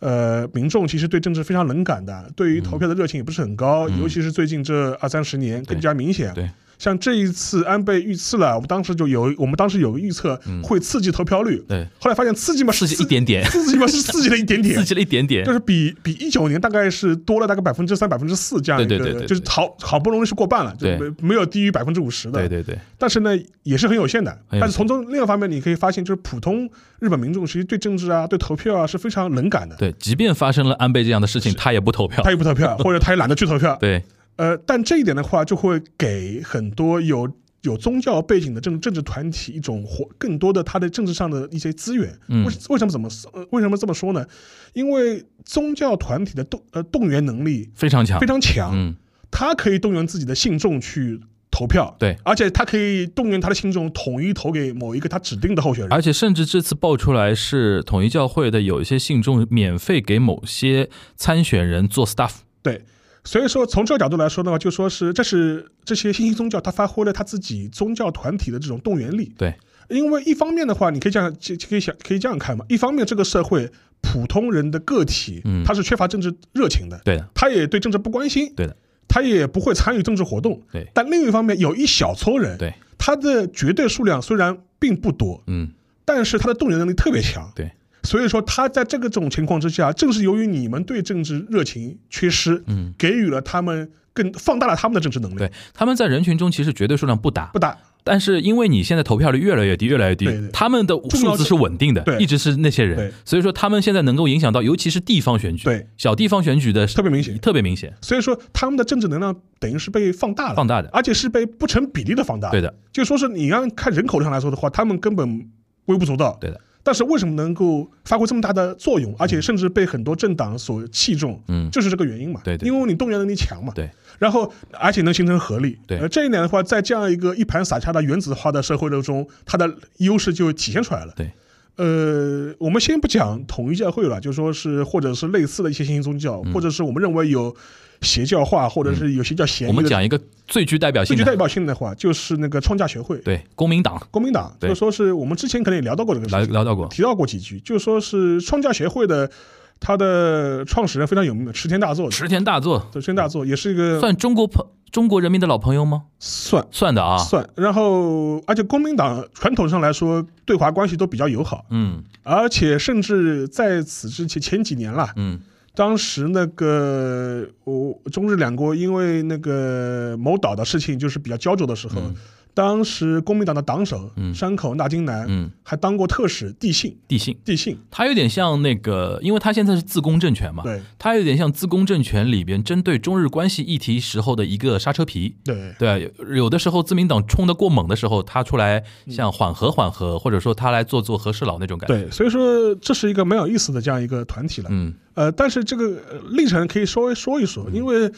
Speaker 3: 呃，民众其实对政治非常冷感的，对于投票的热情也不是很高，
Speaker 1: 嗯
Speaker 3: 尤其是最近这二三十年更加明显。
Speaker 1: 对，
Speaker 3: 像这一次安倍遇刺了，我们当时就有，我们当时有个预测会刺激投票率，
Speaker 1: 对，
Speaker 3: 后来发现刺激嘛，
Speaker 1: 刺激一点点，
Speaker 3: 刺激嘛是刺激了一点点，[LAUGHS]
Speaker 1: 刺激了一点点
Speaker 3: 就，是比比一九年大概是多了大概百分之三、百分之四这样一个，
Speaker 1: 对对对
Speaker 3: 就是好好不容易是过半了，就
Speaker 1: 对
Speaker 3: 没没有低于百分之五十的，
Speaker 1: 对对对，
Speaker 3: 但是呢也是很有限的。但是从中另一方面，你可以发现，就是普通日本民众其实对政治啊、对投票啊是非常冷感的，
Speaker 1: 对，即便发生了安倍这样的事情，他也不投票
Speaker 3: 他。也不投票，[LAUGHS] 或者他也懒得去投票。
Speaker 1: 对，
Speaker 3: 呃，但这一点的话，就会给很多有有宗教背景的政政治团体一种活更多的他的政治上的一些资源。
Speaker 1: 嗯
Speaker 3: 为为什么怎么呃为什么这么说呢？因为宗教团体的动呃动员能力
Speaker 1: 非常强
Speaker 3: 非，常强，
Speaker 1: 嗯，
Speaker 3: 他可以动员自己的信众去投票，
Speaker 1: 对，
Speaker 3: 而且他可以动员他的信众统一投给某一个他指定的候选人。
Speaker 1: 而且甚至这次爆出来是统一教会的有一些信众免费给某些参选人做 staff，
Speaker 3: 对，所以说从这个角度来说的话，就说是这是这些新兴宗教，它发挥了它自己宗教团体的这种动员力。
Speaker 1: 对，
Speaker 3: 因为一方面的话，你可以这样，可可以想，可以这样看嘛。一方面，这个社会普通人的个体，
Speaker 1: 嗯
Speaker 3: 他是缺乏政治热情的，
Speaker 1: 对的，
Speaker 3: 他也对政治不关心，
Speaker 1: 对的，
Speaker 3: 他也不会参与政治活动。
Speaker 1: 对
Speaker 3: 但另一方面，有一小撮人，
Speaker 1: 对，
Speaker 3: 他的绝对数量虽然并不多，
Speaker 1: 嗯，
Speaker 3: 但是他的动员能力特别强。
Speaker 1: 对，
Speaker 3: 所以说他在这个这种情况之下，正是由于你们对政治热情缺失，
Speaker 1: 嗯，
Speaker 3: 给予了他们更放大了他们的政治能力。
Speaker 1: 对，他们在人群中其实绝对数量不大。
Speaker 3: 不，大，
Speaker 1: 但是因为你现在投票率越来越低，越来越低
Speaker 3: 对对，
Speaker 1: 他们的数字是稳定的，一直是那些人，所以说他们现在能够影响到，尤其是地方选举，
Speaker 3: 对，
Speaker 1: 小地方选举的
Speaker 3: 特别明显。
Speaker 1: 特别明显，
Speaker 3: 所以说他们的政治能量等于是被放大了，
Speaker 1: 放大的，
Speaker 3: 而且是被不成比例的放大。
Speaker 1: 对，的，
Speaker 3: 就说是你要看人口上来说的话，他们根本微不足道。
Speaker 1: 对的，
Speaker 3: 但是为什么能够发挥这么大的作用，而且甚至被很多政党所器重，
Speaker 1: 嗯
Speaker 3: 就是这个原因嘛。
Speaker 1: 对对
Speaker 3: 因为你动员能力强嘛。
Speaker 1: 对。
Speaker 3: 然后，而且能形成合力。
Speaker 1: 对
Speaker 3: 呃，这一点的话，在这样一个一盘散沙的原子化的社会当中，它的优势就体现出来了。
Speaker 1: 对。
Speaker 3: 呃，我们先不讲统一教会了，就说是或者是类似的一些新兴宗教，或者是我们认为有邪教化，或者是有些叫嫌疑的。
Speaker 1: 我们讲一个最具代表性的，
Speaker 3: 最具代表性的话，就是那个创价学会，
Speaker 1: 对公民党。
Speaker 3: 公民党，
Speaker 1: 对。
Speaker 3: 就说是我们之前可能也聊到过这个事情，
Speaker 1: 聊聊到过，
Speaker 3: 提到过几句，就说是创价协会的他的创始人非常有名的池田大作，
Speaker 1: 池田大作。
Speaker 3: 对池田大作也是一个
Speaker 1: 算中国朋中国人民的老朋友吗？
Speaker 3: 算。
Speaker 1: 算的啊，
Speaker 3: 算，然后而且公民党传统上来说对华关系都比较友好，
Speaker 1: 嗯。
Speaker 3: 而且甚至在此之前前几年啦，
Speaker 1: 嗯
Speaker 3: 当时那个我中日两国因为那个某岛的事情就是比较焦灼的时候，当时公民党的党首、
Speaker 1: 嗯。
Speaker 3: 山口纳金南、
Speaker 1: 嗯，
Speaker 3: 还当过特使地信，
Speaker 1: 地信，
Speaker 3: 地信。
Speaker 1: 他有点像那个，因为他现在是自公政权嘛，
Speaker 3: 对。
Speaker 1: 他有点像自公政权里边针对中日关系议题时候的一个刹车皮。
Speaker 3: 对。
Speaker 1: 对啊，有有的时候自民党冲得过猛的时候，他出来像缓和缓和，或者说他来做做和事佬那种感觉。
Speaker 3: 对，所以说这是一个蛮有意思的这样一个团体了。
Speaker 1: 嗯。
Speaker 3: 呃，但是这个呃历程可以稍微说一说，因为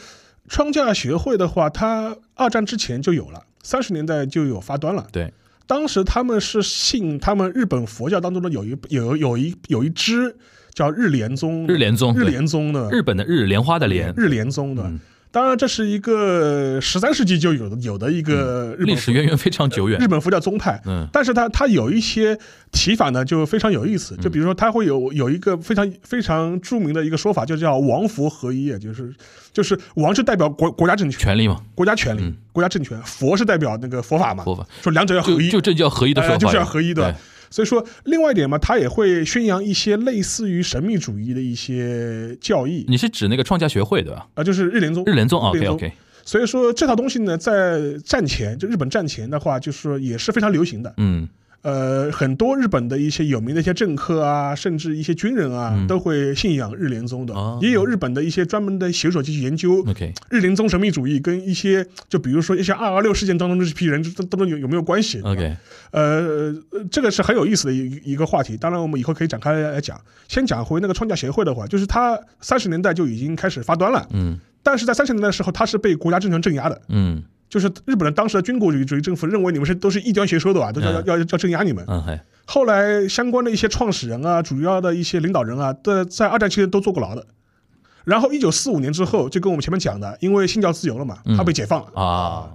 Speaker 3: 创价学会的话，它二战之前就有了，三十年代就有发端了。
Speaker 1: 对，
Speaker 3: 当时他们是信他们日本佛教当中的有一有有一有一支叫日莲宗，
Speaker 1: 日莲宗
Speaker 3: 日莲宗的
Speaker 1: 日本的日，莲花的莲，
Speaker 3: 日莲宗的。
Speaker 1: 嗯
Speaker 3: 当然，这是一个十三世纪就有的有的一个日本
Speaker 1: 历史渊源非常久远。
Speaker 3: 日。本佛教宗派。
Speaker 1: 嗯。
Speaker 3: 但是它它有一些提法呢，就非常有意思。就比如说，它会有有一个非常非常著名的一个说法，就叫王佛合一，就是就是王是代表国国家政权、
Speaker 1: 权力嘛，
Speaker 3: 国家权力
Speaker 1: 嗯、
Speaker 3: 国家政权，佛是代表那个佛法嘛，
Speaker 1: 佛法。
Speaker 3: 说两者要合一，
Speaker 1: 就就这叫合一的说法，
Speaker 3: 哎就是要合一的
Speaker 1: 对。
Speaker 3: 所以说，另外一点嘛，他也会宣扬一些类似于神秘主义的一些教义
Speaker 1: 你是指那个创价学会对吧？
Speaker 3: 啊，就是日莲宗。
Speaker 1: 日莲宗
Speaker 3: 莲宗
Speaker 1: OK，
Speaker 3: 所以说这套东西呢，在战前，就日本战前的话，就是说也是非常流行的。
Speaker 1: 嗯
Speaker 3: 呃，很多日本的一些有名的一些政客啊，甚至一些军人啊，
Speaker 1: 嗯
Speaker 3: 都会信仰日莲宗的。
Speaker 1: 哦
Speaker 3: 也有日本的一些专门的学者去研究日莲宗神秘主义跟一些，就比如说一些二二六事件当中的这批人，这当中有有没有关系
Speaker 1: OK，
Speaker 3: 呃，呃这个是很有意思的一一个话题。当然，我们以后可以展开来讲。先讲回那个创价协会的话，就是他三十年代就已经开始发端了，
Speaker 1: 嗯
Speaker 3: 但是在三十年代的时候，他是被国家政权镇压的。
Speaker 1: 嗯
Speaker 3: 就是日本人当时的军国主义主义政府认为你们是都是异端邪说的吧，都要
Speaker 1: 嗯
Speaker 3: 要要要镇压你们。后来相关的一些创始人啊，主要的一些领导人啊，在在二战期间都坐过牢的。然后一九四五年之后，就跟我们前面讲的，因为信教自由了嘛，
Speaker 1: 嗯
Speaker 3: 他被解放了
Speaker 1: 啊，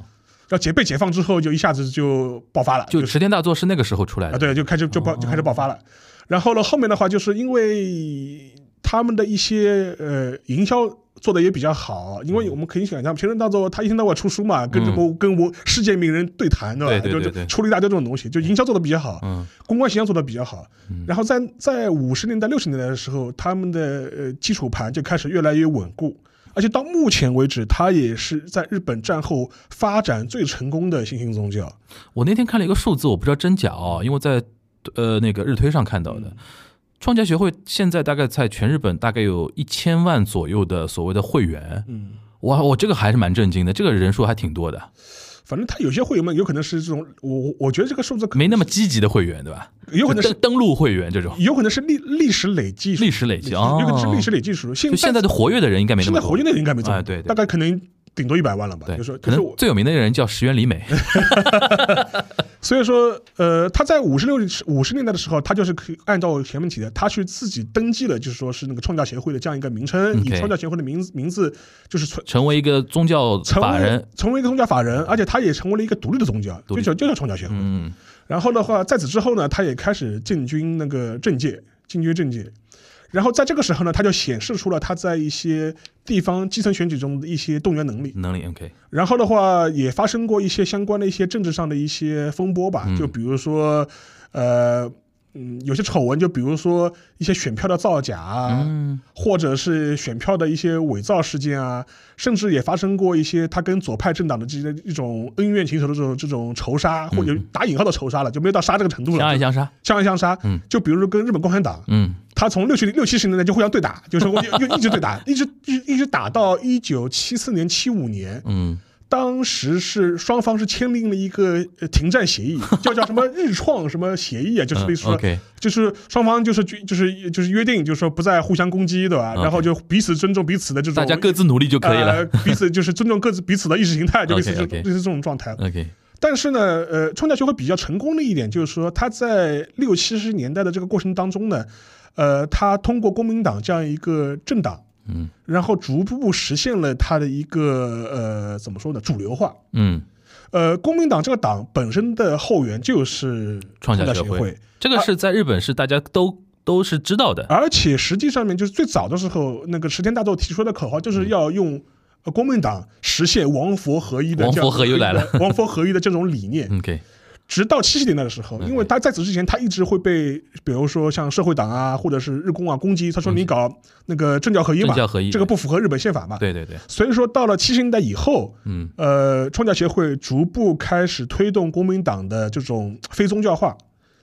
Speaker 3: 要解被解放之后，就一下子就爆发了，
Speaker 1: 就是池田大作是那个时候出来
Speaker 3: 啊，
Speaker 1: 的，
Speaker 3: 对，就开始就爆就开始爆发了。然后呢，后面的话就是因为他们的一些呃营销做的也比较好，因为我们可以想象，平成大作他一天到晚出书嘛，跟什么、跟我世界名人对谈，对吧？
Speaker 1: 对对对对
Speaker 3: 就就出了一大堆这种东西，就营销做的比较好，
Speaker 1: 嗯
Speaker 3: 公关形象做的比较好。然后在在五十年代、六十年代的时候，他们的呃基础盘就开始越来越稳固。而且到目前为止，它也是在日本战后发展最成功的新兴宗教。
Speaker 1: 我那天看了一个数字，我不知道真假哦，因为在呃那个日推上看到的。创价学会现在大概在全日本大概有一千万左右的所谓的会员，
Speaker 3: 嗯，
Speaker 1: 哇，我这个还是蛮震惊的，这个人数还挺多的，
Speaker 3: 反正他有些会员们有可能是这种，我我我觉得这个数字可
Speaker 1: 没那么积极的会员，对吧？
Speaker 3: 有可能是
Speaker 1: 登登录会员这种。
Speaker 3: 有可能是历历史累计，
Speaker 1: 历史累计啊，
Speaker 3: 有可能是历史累计数。现
Speaker 1: 就现在的活跃的人应该没那么多，
Speaker 3: 现在活跃的人应该没这么
Speaker 1: 对。
Speaker 3: 大概可能顶多一百万了吧。
Speaker 1: 对，
Speaker 3: 就说
Speaker 1: 可
Speaker 3: 是我
Speaker 1: 能最有名的人叫石原里美，[LAUGHS]
Speaker 3: 所以说，呃，他在五十六五十年代的时候，他就是可以按照前面提的，他去自己登记了，就是说是那个创教协会的这样一个名称，以创教协会的名字名字就是成
Speaker 1: 成为一个宗教法人，
Speaker 3: 成为一个宗教法人，而且他也成为了一个独立的宗教，就叫就叫创教协会。
Speaker 1: 嗯
Speaker 3: 然后的话，在此之后呢，他也开始进军那个政界，进军政界。然后在这个时候呢，他就显示出了他在一些地方基层选举中的一些动员能力。
Speaker 1: 能力 OK，
Speaker 3: 然后的话，也发生过一些相关的一些政治上的一些风波吧，
Speaker 1: 嗯
Speaker 3: 就比如说，呃，嗯，有些丑闻，就比如说一些选票的造假啊，
Speaker 1: 嗯
Speaker 3: 或者是选票的一些伪造事件啊，甚至也发生过一些他跟左派政党的这些一种恩怨情仇的这种这种仇杀，或者打引号的仇杀了，就没有到杀这个程度了，
Speaker 1: 相爱相杀，
Speaker 3: 相爱相杀。
Speaker 1: 嗯，
Speaker 3: 就比如说跟日本共产党，
Speaker 1: 嗯
Speaker 3: 他从六七六七十年代就互相对打，就是我就就一直对打，一直一直一直打到一九七四年七五年，
Speaker 1: 嗯
Speaker 3: 当时是双方是签订了一个呃停战协议，[LAUGHS] 叫叫什么日创什么协议啊，就是类似说，就是双方就是就是就是约定，就是说不再互相攻击，对吧？然后就彼此尊重彼此的这种，
Speaker 1: 大家各自努力就可以了。
Speaker 3: 呃彼此就是尊重各自彼此的意识形态，就类似这
Speaker 1: OK，OK
Speaker 3: 类似这种状态。
Speaker 1: OK，
Speaker 3: 但是呢，呃，创价学会比较成功的一点就是说，他在六七十年代的这个过程当中呢，呃，他通过公民党这样一个政党，
Speaker 1: 嗯
Speaker 3: 然后逐步实现了他的一个呃怎么说呢主流化。
Speaker 1: 嗯，
Speaker 3: 呃，公民党这个党本身的后援就是
Speaker 1: 创价
Speaker 3: 价协
Speaker 1: 会这个是在日本是大家都都是知道的。
Speaker 3: 而且实际上面就是最早的时候，那个石田大作提出的口号就是要用呃公民党实现王佛合一的
Speaker 1: 王佛合一来了
Speaker 3: 王佛合一的这种理念。[LAUGHS]
Speaker 1: OK，
Speaker 3: 直到七十年代的时候，因为他在此之前，他一直会被比如说像社会党啊，或者是日工啊攻击，他说你搞那个政教合一嘛，
Speaker 1: 政教合一
Speaker 3: 这个不符合日本宪法嘛。
Speaker 1: 对对对，
Speaker 3: 所以说到了七十年代以后，
Speaker 1: 嗯
Speaker 3: 呃，创教协会逐步开始推动公民党的这种非宗教化，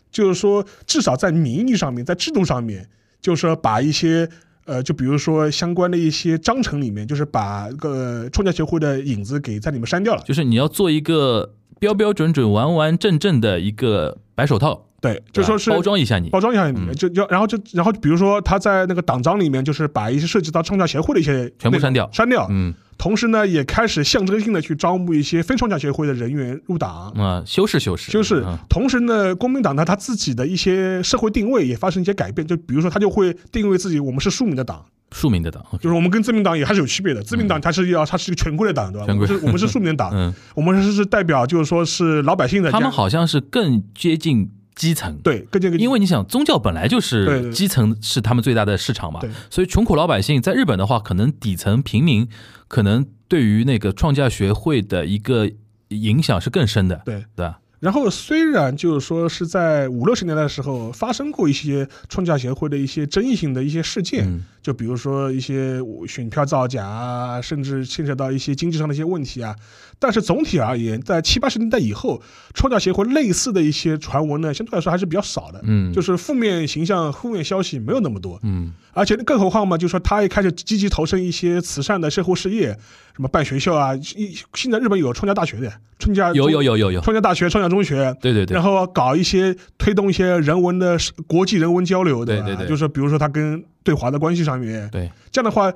Speaker 3: 就是说，至少在名义上面，在制度上面，就是说把一些呃，就比如说相关的一些章程里面，就是把个创教协会的影子给在里面删掉了。
Speaker 1: 就是你要做一个标标准准、完完整整的一个白手套，
Speaker 3: 对，就说是
Speaker 1: 包装一下你。
Speaker 3: 包装一下里面，就就然后就然后比如说他在那个党章里面，就是把一些涉及到创价协会的一些
Speaker 1: 全部删掉
Speaker 3: 删掉。
Speaker 1: 嗯
Speaker 3: 同时呢，也开始象征性的去招募一些非创价协会的人员入党。
Speaker 1: 啊，修饰修饰，
Speaker 3: 修饰
Speaker 1: 嗯，
Speaker 3: 同时呢，公民党呢，他自己的一些社会定位也发生一些改变，就比如说，他就会定位自己，我们是庶民的党，
Speaker 1: 庶民的党。
Speaker 3: 就是我们跟自民党也还是有区别的。自民党它是要，它是一个权贵的党，对吧？
Speaker 1: 权贵
Speaker 3: 我们是，我们是庶民的党，[LAUGHS]
Speaker 1: 嗯，
Speaker 3: 我们是是代表，就是说是老百姓的。
Speaker 1: 他们好像是更接近基层。
Speaker 3: 对，
Speaker 1: 因为你想，宗教本来就是基层是他们最大的市场嘛，所以穷苦老百姓在日本的话，可能底层平民可能对于那个创价学会的一个影响是更深的，
Speaker 3: 对。
Speaker 1: 对吧？
Speaker 3: 然后虽然就是说是在五六十年代的时候发生过一些创价协会的一些争议性的一些事件，
Speaker 1: 嗯
Speaker 3: 就比如说一些选票造假啊，甚至牵扯到一些经济上的一些问题啊。但是总体而言，在七八十年代以后，创价协会类似的一些传闻呢，相对来说还是比较少的。
Speaker 1: 嗯
Speaker 3: 就是负面形象、负面消息没有那么多。
Speaker 1: 嗯
Speaker 3: 而且更何况嘛，就是说他也开始积极投身一些慈善的社会事业，什么办学校啊。一现在日本有创价大学的，创价
Speaker 1: 有有有有有，
Speaker 3: 创价大学、创价中学，
Speaker 1: 对对对
Speaker 3: 然，后搞一些推动一些人文的国际人文交流，的？
Speaker 1: 对对对
Speaker 3: 就是比如说他跟对华的关系上面，
Speaker 1: 对，
Speaker 3: 这样的话，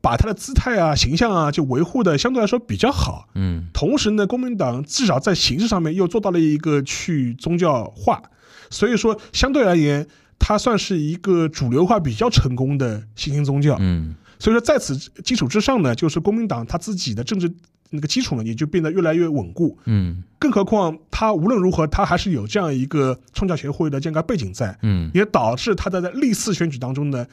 Speaker 3: 把他的姿态啊、形象啊，就维护的相对来说比较好。
Speaker 1: 嗯
Speaker 3: 同时呢，公民党至少在形式上面又做到了一个去宗教化，所以说相对而言，它算是一个主流化比较成功的新兴宗教。
Speaker 1: 嗯
Speaker 3: 所以说在此基础之上呢，就是公民党他自己的政治那个基础呢，也就变得越来越稳固。
Speaker 1: 嗯
Speaker 3: 更何况他无论如何，他还是有这样一个创教协会的这样一个背景在，
Speaker 1: 嗯
Speaker 3: 也导致他在在历次选举当中呢，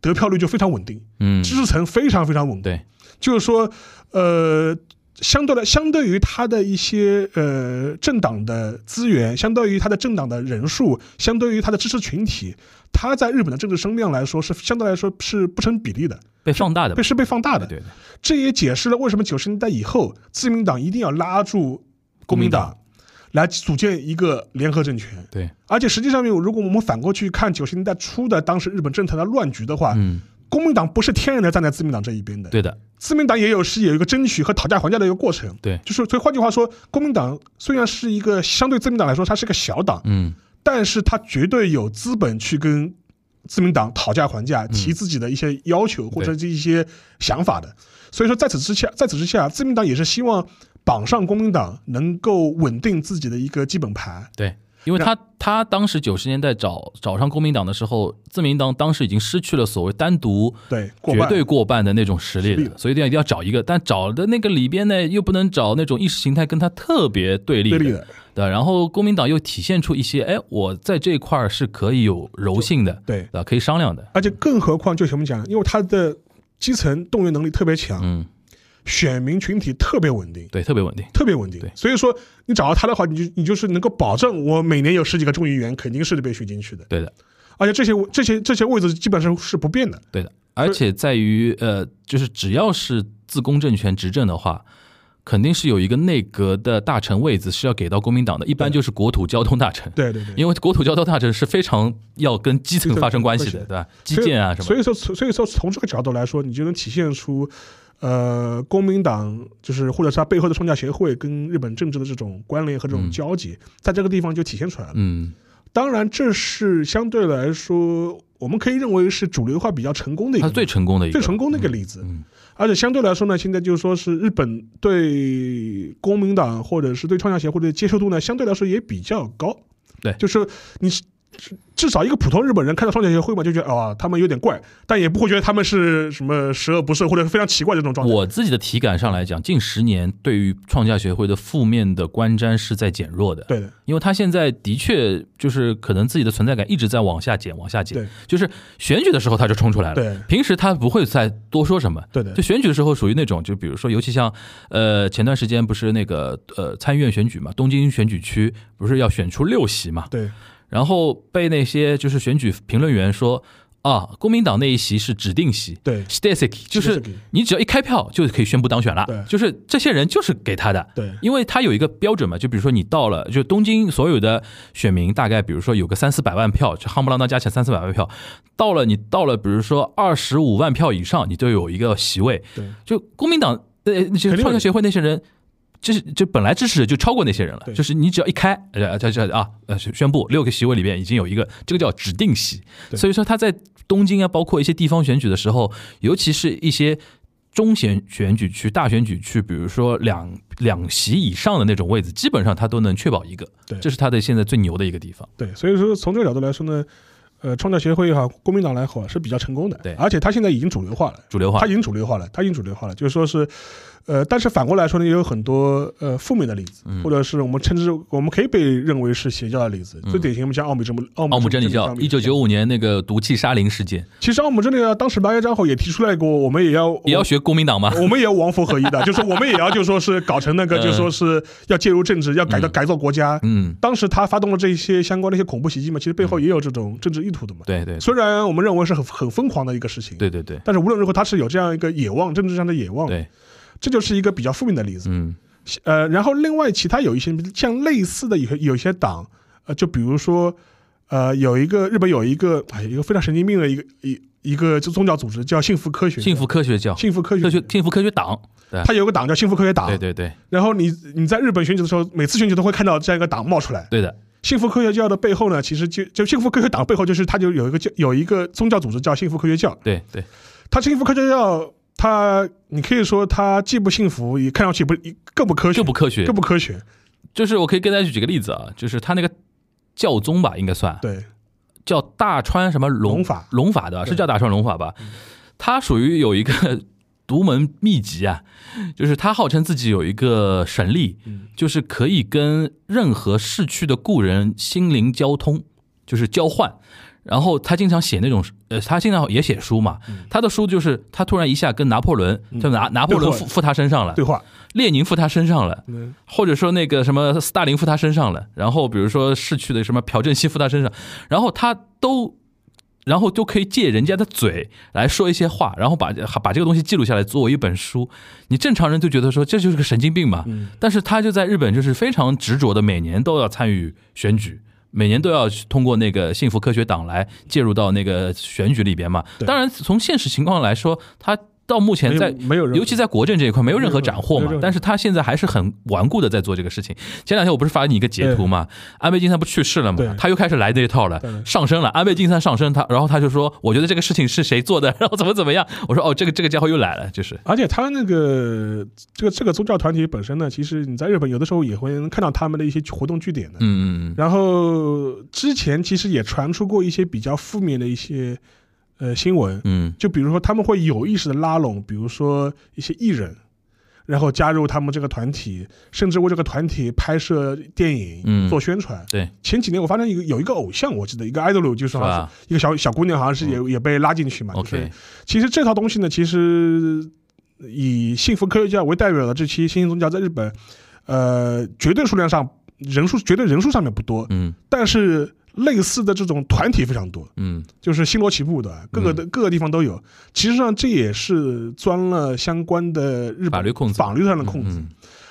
Speaker 3: 得票率就非常稳定，
Speaker 1: 嗯，
Speaker 3: 支持层非常非常稳定。
Speaker 1: 对，
Speaker 3: 就是说，呃，相对来，相对于他的一些呃政党的资源，相对于他的政党的人数，相对于他的支持群体，他在日本的政治声量来说是相对来说是不成比例的，
Speaker 1: 被放大的
Speaker 3: 被，是被放大的。
Speaker 1: 对对对，
Speaker 3: 这也解释了为什么九十年代以后，自民党一定要拉住国民党，来组建一个联合政权。
Speaker 1: 对，
Speaker 3: 而且实际上面，如果我们反过去看九十年代初的当时日本政坛的乱局的话，
Speaker 1: 嗯。
Speaker 3: 国民党不是天然的站在自民党这一边的，
Speaker 1: 对的，
Speaker 3: 自民党也有是有一个争取和讨价还价的一个过程。
Speaker 1: 对，
Speaker 3: 就是所以换句话说，国民党虽然是一个相对自民党来说，它是个小党，
Speaker 1: 嗯。
Speaker 3: 但是它绝对有资本去跟自民党讨价还价，提自己的一些要求或者这一些想法的。所以说，在此之下，在此之下，自民党也是希望绑上国民党，能够稳定自己的一个基本盘。
Speaker 1: 对。因为他他当时九十年代找找上国民党的时候，自民党当时已经失去了所谓单独
Speaker 3: 对，过半
Speaker 1: 绝对过半的那种实力了，所以一定要一定要找一个，但找的那个里边呢，又不能找那种意识形态跟他特别对立的，
Speaker 3: 对立的，
Speaker 1: 对然后国民党又体现出一些，哎，我在这一块儿是可以有柔性的，
Speaker 3: 对。
Speaker 1: 可以商量的，
Speaker 3: 而且更何况，就像我们讲，因为他的基层动员能力特别强，
Speaker 1: 嗯，
Speaker 3: 选民群体特别稳定。
Speaker 1: 对，特别稳定，
Speaker 3: 特别稳定。
Speaker 1: 对，
Speaker 3: 所以说你找到他的话，你就你就是能够保证我每年有十几个众议员肯定是被选进去的，
Speaker 1: 对的，
Speaker 3: 而且这些这些这些位置基本上是不变的。
Speaker 1: 对的，而且在于呃，就是只要是自公政权执政的话。肯定是有一个内阁的大臣位子是要给到国民党的，一般就是国土交通大臣，
Speaker 3: 对对对，
Speaker 1: 因为国土交通大臣是非常要跟基层发生关系的，对吧？基建啊什么，
Speaker 3: 所以说所以说从这个角度来说，你就能体现出，呃，公民党就是或者是他背后的创价协会跟日本政治的这种关联和这种
Speaker 1: 嗯
Speaker 3: 交集，在这个地方就体现出来了。
Speaker 1: 嗯
Speaker 3: 当然，这是相对来说，我们可以认为是主流化比较成功的一个
Speaker 1: 他最成功的一个
Speaker 3: 最成功的一个例子。
Speaker 1: 嗯
Speaker 3: 而且相对来说呢，现在就是说是日本对公民党或者是对创价协会的接受度呢，相对来说也比较高。
Speaker 1: 对
Speaker 3: 就是你是至少一个普通日本人看到创价协会嘛，就觉得啊、他们有点怪，但也不会觉得他们是什么十恶不赦或者是非常奇怪这种状态。
Speaker 1: 我自己的体感上来讲，近十年对于创价学会的负面的观瞻是在减弱的。
Speaker 3: 对的，
Speaker 1: 因为他现在的确就是可能自己的存在感一直在往下减，往下减
Speaker 3: 对。
Speaker 1: 就是选举的时候他就冲出来了，
Speaker 3: 对
Speaker 1: 平时他不会再多说什么。
Speaker 3: 对的
Speaker 1: 就，选举的时候属于那种，就比如说，尤其像呃前段时间不是那个呃参议院选举嘛，东京选举区不是要选出六席嘛，
Speaker 3: 对
Speaker 1: 然后被那些就是选举评论员说啊，公民党那一席是指定席。
Speaker 3: 对
Speaker 1: s t a t i c 就是你只要一开票就可以宣布当选了
Speaker 3: 对，
Speaker 1: 就是这些人就是给他的，
Speaker 3: 对
Speaker 1: 因为他有一个标准嘛，就比如说你到了，就东京所有的选民大概比如说有个三四百万票，就夯不啷当加起来三四百万票，到了你到了比如说二十五万票以上，你就有一个席位。
Speaker 3: 对
Speaker 1: 就公民党呃那些创价协会那些人。就是就本来支持者就超过那些人了，就是你只要一开，呃，这这啊，呃，宣布六个席位里边已经有一个，这个叫指定席，所以说他在东京啊，包括一些地方选举的时候，尤其是一些中选选举区、大选举区，比如说两两席以上的那种位置，基本上他都能确保一个，
Speaker 3: 对
Speaker 1: 这是他的现在最牛的一个地方。
Speaker 3: 对，所以说从这个角度来说呢，呃，创造协会也好，公民党来好是比较成功的。
Speaker 1: 对
Speaker 3: 而且他现在已经主流化了。
Speaker 1: 主流化
Speaker 3: 他已，经主流化了，他已经主流化了，就是说是，呃，但是反过来说呢，也有很多呃负面的例子，
Speaker 1: 嗯
Speaker 3: 或者是我们称之我们可以被认为是邪教的例子。
Speaker 1: 嗯
Speaker 3: 最典型我们像奥姆真奥
Speaker 1: 奥姆真理教一九九五年那个毒气沙林事件，
Speaker 3: 其实奥姆真理教当时八月张后也提出来过，我们也要
Speaker 1: 也要学国民党吗？
Speaker 3: 我们也要王佛合一的，就是我们也要就说是搞成那个，[LAUGHS]
Speaker 1: 嗯
Speaker 3: 就说是要介入政治，要改造
Speaker 1: 嗯
Speaker 3: 改造国家。
Speaker 1: 嗯，
Speaker 3: 当时他发动了这些相关的一些恐怖袭击嘛，其实背后也有这种政治意图的嘛。
Speaker 1: 对对
Speaker 3: 虽然我们认为是很很疯狂的一个事情，
Speaker 1: 对对对
Speaker 3: 但是无论如何，他是有这样一个野望，政治上的野望，
Speaker 1: 对，
Speaker 3: 这就是一个比较负面的例子。
Speaker 1: 嗯。
Speaker 3: 呃，然后另外其他有一些像类似的有有一些党，呃，就比如说，呃，有一个日本有一个哎一个非常神经病的一个一一个宗教组织叫幸福科学，
Speaker 1: 幸福科学教，
Speaker 3: 幸福科学
Speaker 1: 科学幸福科学党，对。
Speaker 3: 它有个党叫幸福科学党，
Speaker 1: 对对对。
Speaker 3: 然后你你在日本选举的时候，每次选举都会看到这样一个党冒出来。
Speaker 1: 对的，
Speaker 3: 幸福科学教的背后呢，其实就就幸福科学党背后就是它就有一个教有一个宗教组织叫幸福科学教，
Speaker 1: 对对，
Speaker 3: 它幸福科学教，它你可以说他既不幸福，也看上去不更不科学，
Speaker 1: 就不科学。
Speaker 3: 更，不科学。
Speaker 1: 就是我可以跟大家举个例子啊，就是他那个教宗吧，应该算。
Speaker 3: 对，
Speaker 1: 叫大川什么龙
Speaker 3: 龙法。
Speaker 1: 龙法的，是叫大川龙法吧？他属于有一个独门秘籍啊，就是他号称自己有一个神力，
Speaker 3: 嗯。
Speaker 1: 就是可以跟任何逝去的故人心灵交通，就是交换。然后他经常写那种，呃，他经常也写书嘛。他的书就是他突然一下跟拿破仑，就拿拿破仑附附他身上了，
Speaker 3: 对话，
Speaker 1: 列宁附他身上了，
Speaker 3: 嗯
Speaker 1: 或者说那个什么斯大林附他身上了，然后比如说逝去的什么朴正熙附他身上，然后他都，然后都可以借人家的嘴来说一些话，然后把把这个东西记录下来作为一本书。你正常人就觉得说这就是个神经病嘛，
Speaker 3: 嗯
Speaker 1: 但是他就在日本就是非常执着的，每年都要参与选举。每年都要通过那个幸福科学党来介入到那个选举里边嘛。当然，从现实情况来说，他到目前在
Speaker 3: 没有
Speaker 1: 尤其在国政这一块没有任何斩获嘛但是他现在还是很顽固的在做这个事情。前两天我不是发你一个截图嘛，安倍晋三不去世了嘛，他又开始来这一套了，上升了。安倍晋三上升，他然后他就说，我觉得这个事情是谁做的，[LAUGHS] 然后怎么怎么样。我说哦，这个这个家伙又来了，就是
Speaker 3: 而且他那个这个这个宗教团体本身呢，其实你在日本有的时候也会能看到他们的一些活动据点的。
Speaker 1: 嗯嗯
Speaker 3: 然后之前其实也传出过一些比较负面的一些呃新闻，
Speaker 1: 嗯
Speaker 3: 就比如说他们会有意识的拉拢，比如说一些艺人，然后加入他们这个团体，甚至为这个团体拍摄电影、
Speaker 1: 嗯
Speaker 3: 做宣传。
Speaker 1: 对，
Speaker 3: 前几年我发现一个有一个偶像，我记得一个 idol 就是一个小小姑娘，好像是也、也被拉进去嘛。就是
Speaker 1: ，OK，
Speaker 3: 其实这套东西呢，其实以幸福科学家为代表的这期新兴宗教，在日本，呃，绝对数量上人数绝对人数上面不多，
Speaker 1: 嗯
Speaker 3: 但是类似的这种团体非常多，
Speaker 1: 嗯。
Speaker 3: 就是星罗棋布的，各个的、各个地方都有。其实上这也是钻了相关的
Speaker 1: 法律空子
Speaker 3: 法律上的空子。
Speaker 1: 嗯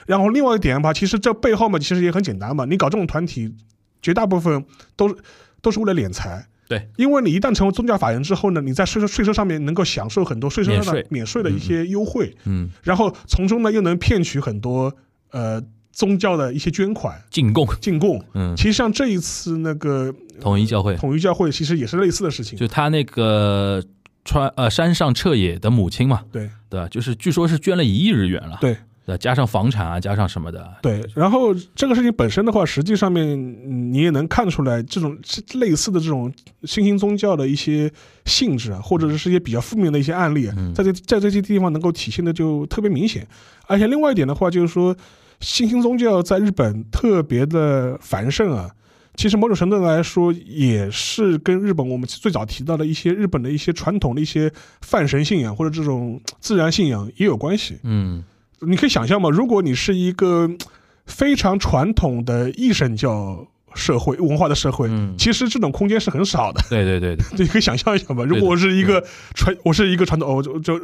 Speaker 3: 然后另外一点吧，其实这背后嘛，其实也很简单嘛，你搞这种团体，绝大部分都是都是为了敛财。
Speaker 1: 对，
Speaker 3: 因为你一旦成为宗教法人之后呢，你在税收税收上面能够享受很多税收上的
Speaker 1: 免税。
Speaker 3: 免税的一些优惠，
Speaker 1: 嗯，
Speaker 3: 然后从中呢又能骗取很多呃宗教的一些捐款
Speaker 1: 进贡，
Speaker 3: 进贡。
Speaker 1: 嗯，
Speaker 3: 其实像这一次那个
Speaker 1: 统一教会，
Speaker 3: 统一教会，其实也是类似的事情。
Speaker 1: 就他那个川呃山上彻野的母亲嘛，
Speaker 3: 对。
Speaker 1: 对吧？就是据说是捐了一亿日元了，
Speaker 3: 对。
Speaker 1: 对，加上房产啊，加上什么的，
Speaker 3: 对，然后这个事情本身的话，实际上面嗯你也能看出来，这种类似的这种新兴宗教的一些性质啊，或者是一些比较负面的一些案例在这在这些地方能够体现的就特别明显。而且另外一点的话，就是说新兴宗教在日本特别的繁盛啊。其实某种程度来说，也是跟日本我们最早提到的一些日本的一些传统的一些泛神信仰或者这种自然信仰也有关系。
Speaker 1: 嗯
Speaker 3: 你可以想象吗？如果你是一个嗯非常传统的一神教社会文化的社会，
Speaker 1: 嗯，
Speaker 3: 其实这种空间是很少的。
Speaker 1: 对对对对，[LAUGHS]
Speaker 3: 你可以想象一下吧。如果我是一个传，我是一个传统，哦，就就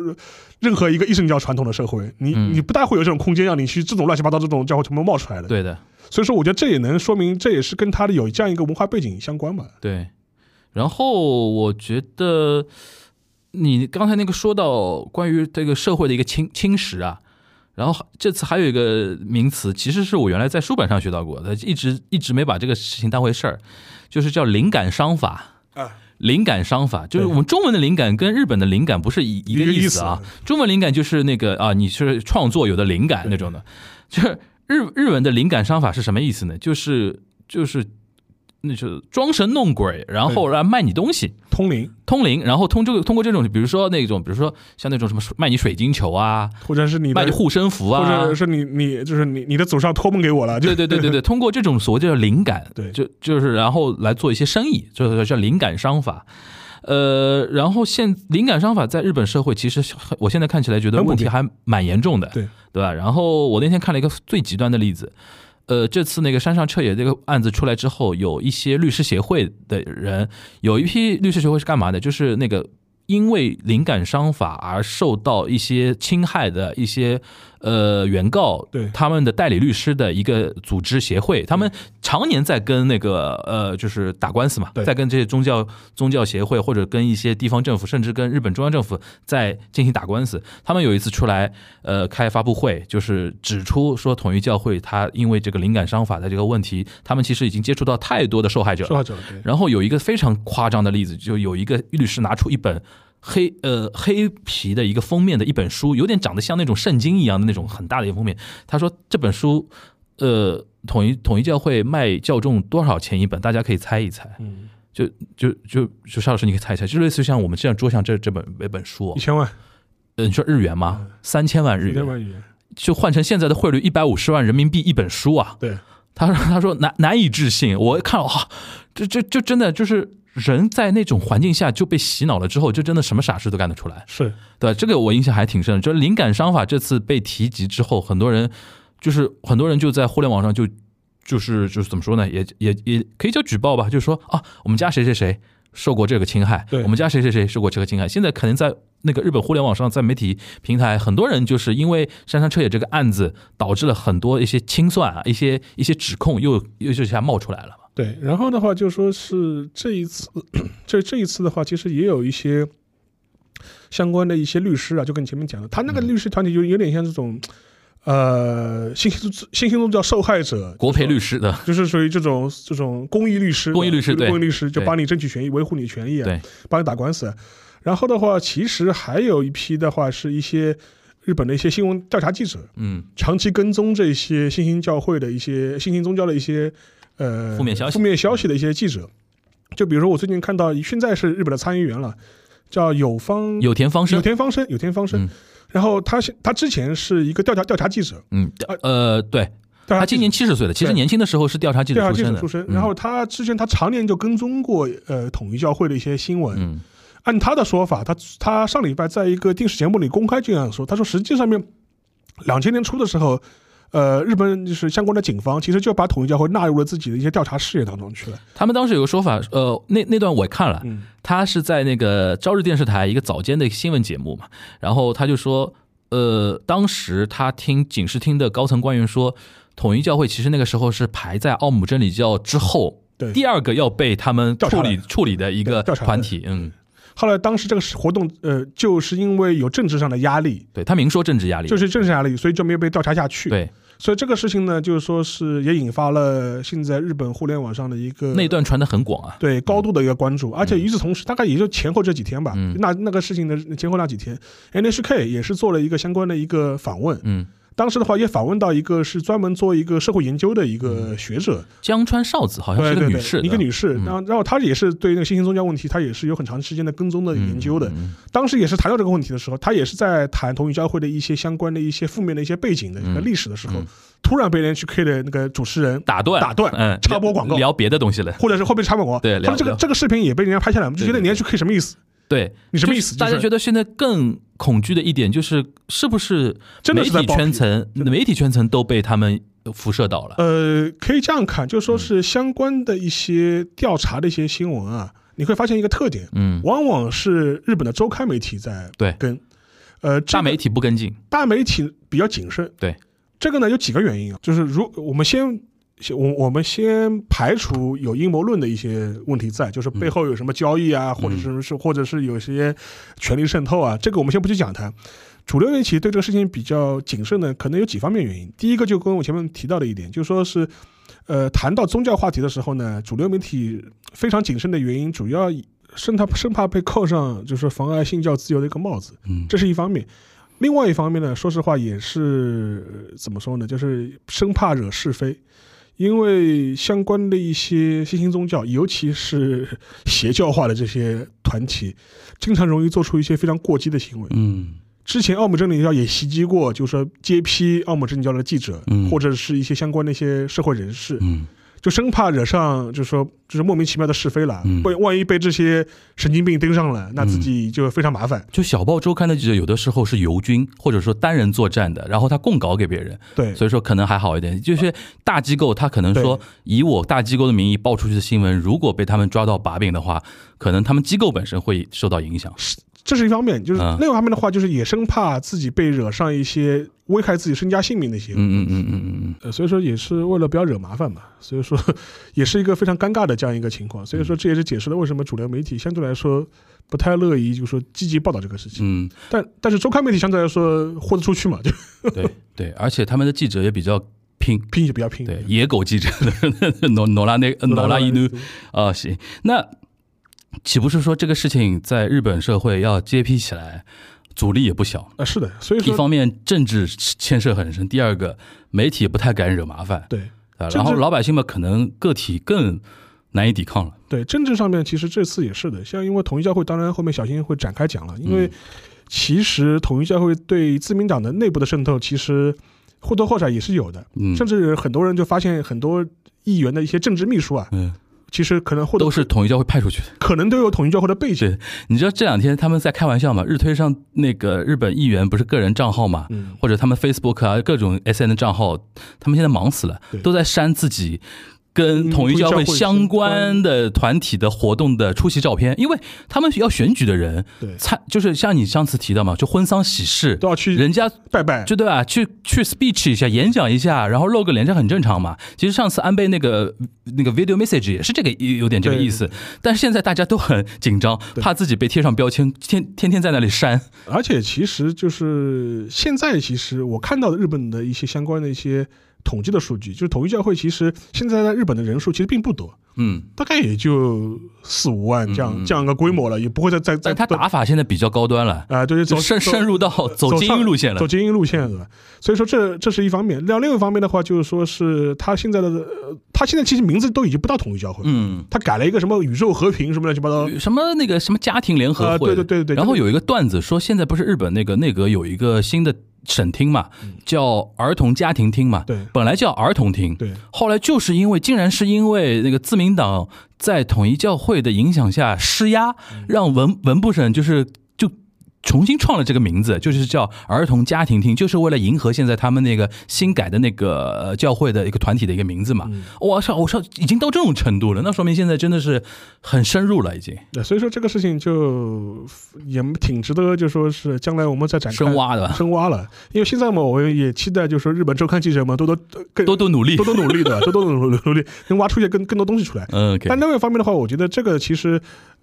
Speaker 3: 任何一个一神教传统的社会，你
Speaker 1: 嗯
Speaker 3: 你不大会有这种空间让你去这种乱七八糟这种教会全部冒出来的。
Speaker 1: 对的，
Speaker 3: 所以说，我觉得这也能说明，这也是跟他的有这样一个文化背景相关吧。
Speaker 1: 对。然后我觉得你刚才那个说到关于这个社会的一个侵侵蚀啊，然后这次还有一个名词，其实是我原来在书本上学到过的，一直一直没把这个事情当回事儿，就是叫灵感商法。
Speaker 3: 啊，
Speaker 1: 灵感商法就是我们中文的灵感跟日本的灵感不是一一个
Speaker 3: 意思
Speaker 1: 啊。中文灵感就是那个啊，你是创作有的灵感那种的，就是日日文的灵感商法是什么意思呢？就是就是那就是装神弄鬼，然后来卖你东西。
Speaker 3: 通灵，
Speaker 1: 通灵，然后通这个通过这种，比如说那种，比如说像那种什么卖你水晶球啊，
Speaker 3: 或者是你，
Speaker 1: 卖你护身符啊
Speaker 3: 或
Speaker 1: 啊
Speaker 3: 者，是你你就是你你的祖上托梦给我了，
Speaker 1: 对对对对对，[LAUGHS] 通过这种所谓的灵感，
Speaker 3: 对
Speaker 1: 就就是然后来做一些生意，就是叫灵感商法。呃，然后现灵感商法在日本社会，其实我现在看起来觉得问题还蛮严重的，
Speaker 3: 对
Speaker 1: 对吧？然后我那天看了一个最极端的例子，呃，这次那个山上彻野这个案子出来之后，有一些律师协会的人，有一批律师协会是干嘛的？就是那个因为灵感商法而受到一些侵害的一些呃原告，
Speaker 3: 对
Speaker 1: 他们的代理律师的一个组织协会，他们常年在跟那个呃就是打官司嘛，
Speaker 3: 对
Speaker 1: 在跟这些宗教宗教协会或者跟一些地方政府，甚至跟日本中央政府在进行打官司。他们有一次出来呃开发布会，就是指出说统一教会他因为这个灵感商法的这个问题，他们其实已经接触到太多的受害者了
Speaker 3: 受害者对。
Speaker 1: 然后有一个非常夸张的例子，就有一个律师拿出一本黑呃黑皮的一个封面的一本书，有点长得像那种圣经一样的那种很大的一个封面。他说这本书，呃，统一统一教会卖教众多少钱一本？大家可以猜一猜。
Speaker 3: 嗯，
Speaker 1: 就就就就邵老师，你可以猜一猜，就类似于像我们这样桌上这这本这本书、哦，
Speaker 3: 一千万，
Speaker 1: 呃，你说日元吗？三千万日元，就换成现在的汇率，一百五十万人民币一本书啊。
Speaker 3: 对，
Speaker 1: 他说：“他说难难以置信，我看了哇，这这就真的就是人在那种环境下就被洗脑了之后，就真的什么傻事都干得出来，
Speaker 3: 是
Speaker 1: 对这个我印象还挺深的。就是灵感商法这次被提及之后，很多人就是很多人就在互联网上就就是就是怎么说呢，也也也可以叫举报吧，就是说啊，我们家谁谁谁受过这个侵害，
Speaker 3: 对
Speaker 1: 我们家谁谁谁受过这个侵害。现在可能在那个日本互联网上，在媒体平台，很多人就是因为山上彻也这个案子，导致了很多一些清算啊，一些一些指控又又就一下冒出来了嘛。
Speaker 3: 对。然后的话，就说是这一次，这这一次的话，其实也有一些相关的一些律师啊，就跟你前面讲的，他那个
Speaker 1: 嗯
Speaker 3: 律师团体就有点像这种。呃，新兴宗新兴宗教受害者
Speaker 1: 国赔律师的，
Speaker 3: 就是属于这种这种公益律师，
Speaker 1: 公益律师对
Speaker 3: 公益律师就帮你争取权益，维护你权益啊，
Speaker 1: 对，
Speaker 3: 帮你打官司。然后的话，其实还有一批的话，是一些日本的一些新闻调查记者，
Speaker 1: 嗯，
Speaker 3: 长期跟踪这些新兴教会的一些新兴宗教的一些呃
Speaker 1: 负面消息。
Speaker 3: 负面消息的一些记者。就比如说，我最近看到现在是日本的参议员了，叫有方
Speaker 1: 有田方生。
Speaker 3: 有，田方生，有田方生。
Speaker 1: 嗯。
Speaker 3: 然后他他之前是一个调查调查记者，
Speaker 1: 嗯，呃，对
Speaker 3: 调查
Speaker 1: 他今年七十岁了，其实年轻的时候是调查记者
Speaker 3: 调查
Speaker 1: 出身的，
Speaker 3: 记者出身，
Speaker 1: 嗯。
Speaker 3: 然后他之前他常年就跟踪过呃统一教会的一些新闻。
Speaker 1: 嗯。
Speaker 3: 按他的说法，他他上礼拜在一个电视节目里公开这样说，他说实际上面两千年初的时候，呃，日本就是相关的警方其实就把统一教会纳入了自己的一些调查事业当中去了。
Speaker 1: 他们当时有个说法，呃，那那段我也看了，
Speaker 3: 嗯
Speaker 1: 他是在那个朝日电视台一个早间的新闻节目嘛，然后他就说，呃，当时他听警视厅的高层官员说，统一教会其实那个时候是排在奥姆真理教之后
Speaker 3: 对
Speaker 1: 第二个要被他们处理处理的一个团体，嗯，
Speaker 3: 后来当时这个活动，呃，就是因为有政治上的压力，
Speaker 1: 对他明说政治压力，
Speaker 3: 就是政治压力，所以就没有被调查下去。，
Speaker 1: 对。
Speaker 3: 所以这个事情呢，就是说是也引发了现在日本互联网上的一个
Speaker 1: 那段传的很广啊，
Speaker 3: 对高度的一个关注，而且与此同时，大概也就前后这几天吧，
Speaker 1: 嗯。
Speaker 3: 那那个事情的前后那几天，NHK 也是做了一个相关的一个访问。
Speaker 1: 嗯，
Speaker 3: 当时的话也访问到一个是专门做一个社会研究的一个学者，
Speaker 1: 江川少子好像是个女士的，
Speaker 3: 一个女士，
Speaker 1: 嗯。
Speaker 3: 然后然后她也是对那个新兴宗教问题，她也是有很长时间的跟踪的研究的。
Speaker 1: 嗯
Speaker 3: 当时也是谈到这个问题的时候，她也是在谈同一教会的一些相关的一些负面的一些背景的一个
Speaker 1: 嗯。
Speaker 3: 历史的时候，
Speaker 1: 嗯。
Speaker 3: 突然被 NHK 的那个主持人
Speaker 1: 打断
Speaker 3: 打断
Speaker 1: 嗯，
Speaker 3: 插播广告。
Speaker 1: 聊别的东西了，
Speaker 3: 或者是后面插播广告，
Speaker 1: 对
Speaker 3: 这个这个视频也被人家拍下来，我们就觉得 NHK 什么意思？
Speaker 1: 对，
Speaker 3: 你什么意思？
Speaker 1: 大家觉
Speaker 3: 得
Speaker 1: 得现在更恐惧的一点就是，是不是
Speaker 3: 真的
Speaker 1: 媒体圈层、媒体圈层都被他们辐射到了？
Speaker 3: 呃，可以这样看，就
Speaker 1: 嗯
Speaker 3: 说是相关的一些调查的一些新闻啊，你会发现一个特点，
Speaker 1: 嗯，
Speaker 3: 往往是日本的周刊媒体在
Speaker 1: 对
Speaker 3: 跟，呃，这个
Speaker 1: 大媒体不跟进，
Speaker 3: 大媒体比较谨慎。
Speaker 1: 对，
Speaker 3: 这个呢有几个原因啊，就是如我们先。先我我们先排除有阴谋论的一些问题在，就是背后有什么交易啊，或者是是或者是有些权力渗透啊，这个我们先不去讲它。主流媒体对这个事情比较谨慎呢，可能有几方面原因。第一个就跟我前面提到的一点，就是说是，呃，谈到宗教话题的时候呢，主流媒体非常谨慎的原因，主要生怕生怕被扣上就是妨碍信教自由的一个帽子。
Speaker 1: 嗯，
Speaker 3: 这是一方面。另外一方面呢，说实话也是呃怎么说呢，就是生怕惹是非，因为相关的一些新兴宗教，尤其是邪教化的这些团体，经常容易做出一些非常过激的行为。
Speaker 1: 嗯
Speaker 3: 之前奥姆真理教也袭击过，就是说接批奥姆真理教的记者，
Speaker 1: 嗯
Speaker 3: 或者是一些相关的一些社会人士，
Speaker 1: 嗯
Speaker 3: 就生怕惹上，就是说就是莫名其妙的是非了，
Speaker 1: 嗯
Speaker 3: 被万一被这些神经病盯上了，那自己就非常麻烦。
Speaker 1: 就小报周刊的记者有的时候是游军，或者说单人作战的，然后他供稿给别人，
Speaker 3: 对，
Speaker 1: 所以说可能还好一点。就是大机构，他可能说以我大机构的名义报出去的新闻，如果被他们抓到把柄的话，可能他们机构本身会受到影响。
Speaker 3: 这是一方面，就是
Speaker 1: 嗯
Speaker 3: 另外一方面的话，就是也生怕自己被惹上一些危害自己身家性命的一些，
Speaker 1: 嗯嗯嗯嗯嗯嗯，
Speaker 3: 呃，所以说也是为了不要惹麻烦嘛，所以说也是一个非常尴尬的这样一个情况，所以说这也是解释了为什么主流媒体相对来说不太乐意，就是说积极报道这个事情，
Speaker 1: 嗯，
Speaker 3: 但但是周刊媒体相对来说豁得出去嘛，就
Speaker 1: 对对，而且他们的记者也比较拼。
Speaker 3: 拼就比较拼，
Speaker 1: 对，野狗记者 [LAUGHS] 诺诺拉那诺拉伊努。啊，行，那岂不是说这个事情在日本社会要揭批起来，阻力也不小？
Speaker 3: 啊，是的，所以说一
Speaker 1: 方面政治牵涉很深，第二个媒体也不太敢惹麻烦。
Speaker 3: 对
Speaker 1: 啊，然后老百姓们可能个体更难以抵抗了。
Speaker 3: 对政治上面，其实这次也是的，像因为统一教会，当然后面小新会展开讲了，因为
Speaker 1: 嗯
Speaker 3: 其实统一教会对自民党的内部的渗透，其实或多或少也是有的，
Speaker 1: 嗯。
Speaker 3: 甚至很多人就发现很多议员的一些政治秘书啊，
Speaker 1: 嗯，
Speaker 3: 其实可能或者
Speaker 1: 都是统一教会派出去的。
Speaker 3: 可能都有统一教会的背景。
Speaker 1: 你知道这两天他们在开玩笑嘛？日推上那个日本议员不是个人账号嘛，
Speaker 3: 嗯，
Speaker 1: 或者他们 Facebook 啊各种 SN 的账号，他们现在忙死了，都在删自己。跟
Speaker 3: 嗯
Speaker 1: 统一教会相关的团体的活动的出席照片，因为他们要选举的人
Speaker 3: 对，
Speaker 1: 参，就是像你上次提到嘛，就婚丧喜事
Speaker 3: 都，要去
Speaker 1: 人家
Speaker 3: 拜拜。
Speaker 1: 就对吧？去去 speech 一下，演讲一下，然后露个脸，这很正常嘛。其实上次安倍那个那个 video message 也是这个有有点这个意思，但是现在大家都很紧张，怕自己被贴上标签，天天天在那里删。
Speaker 3: 而且其实就是现在，其实我看到的日本的一些相关的一些统计的数据，就是统一教会其实现在在日本的人数其实并不多，
Speaker 1: 嗯，
Speaker 3: 大概也就四五万这样、这样一个规模了，也不会再再再
Speaker 1: 但他打法现在比较高端了，
Speaker 3: 啊、对，走
Speaker 1: 就深
Speaker 3: 走
Speaker 1: 深入到走精英路线了
Speaker 3: 走。精英路线了？所以说这这是一方面。另另一方面的话，就是说是他现在的，呃他现在其实名字都已经不到统一教会，
Speaker 1: 嗯，
Speaker 3: 他改了一个什么宇宙和平什么乱七八糟。
Speaker 1: 什么那个什么家庭联合
Speaker 3: 啊
Speaker 1: 会，
Speaker 3: 对对对对
Speaker 1: 然后有一个段子说，现在不是日本那个内阁有一个新的省厅嘛，叫儿童家庭厅嘛，
Speaker 3: 嗯对。
Speaker 1: 本来叫儿童厅，
Speaker 3: 对。
Speaker 1: 后来就是因为，竟然是因为那个自民党在统一教会的影响下施压，
Speaker 3: 嗯。
Speaker 1: 让文文部省就是就重新创了这个名字，就是叫儿童家庭厅，就是为了迎合现在他们那个新改的那个呃教会的一个团体的一个名字嘛。我操，我操，已经到这种程度了，那说明现在真的是很深入了，已经
Speaker 3: 对，所以说这个事情就也挺值得，就说是将来我们再展开
Speaker 1: 深挖的，
Speaker 3: 深挖了。因为现在嘛，我也期待，就是说日本周刊记者们多多更
Speaker 1: 多多努力，
Speaker 3: 多多努力的，多多努努力，能挖出一些更更多东西出来。[LAUGHS]
Speaker 1: 嗯，
Speaker 3: 但另外一方面的话，我觉得这个其实。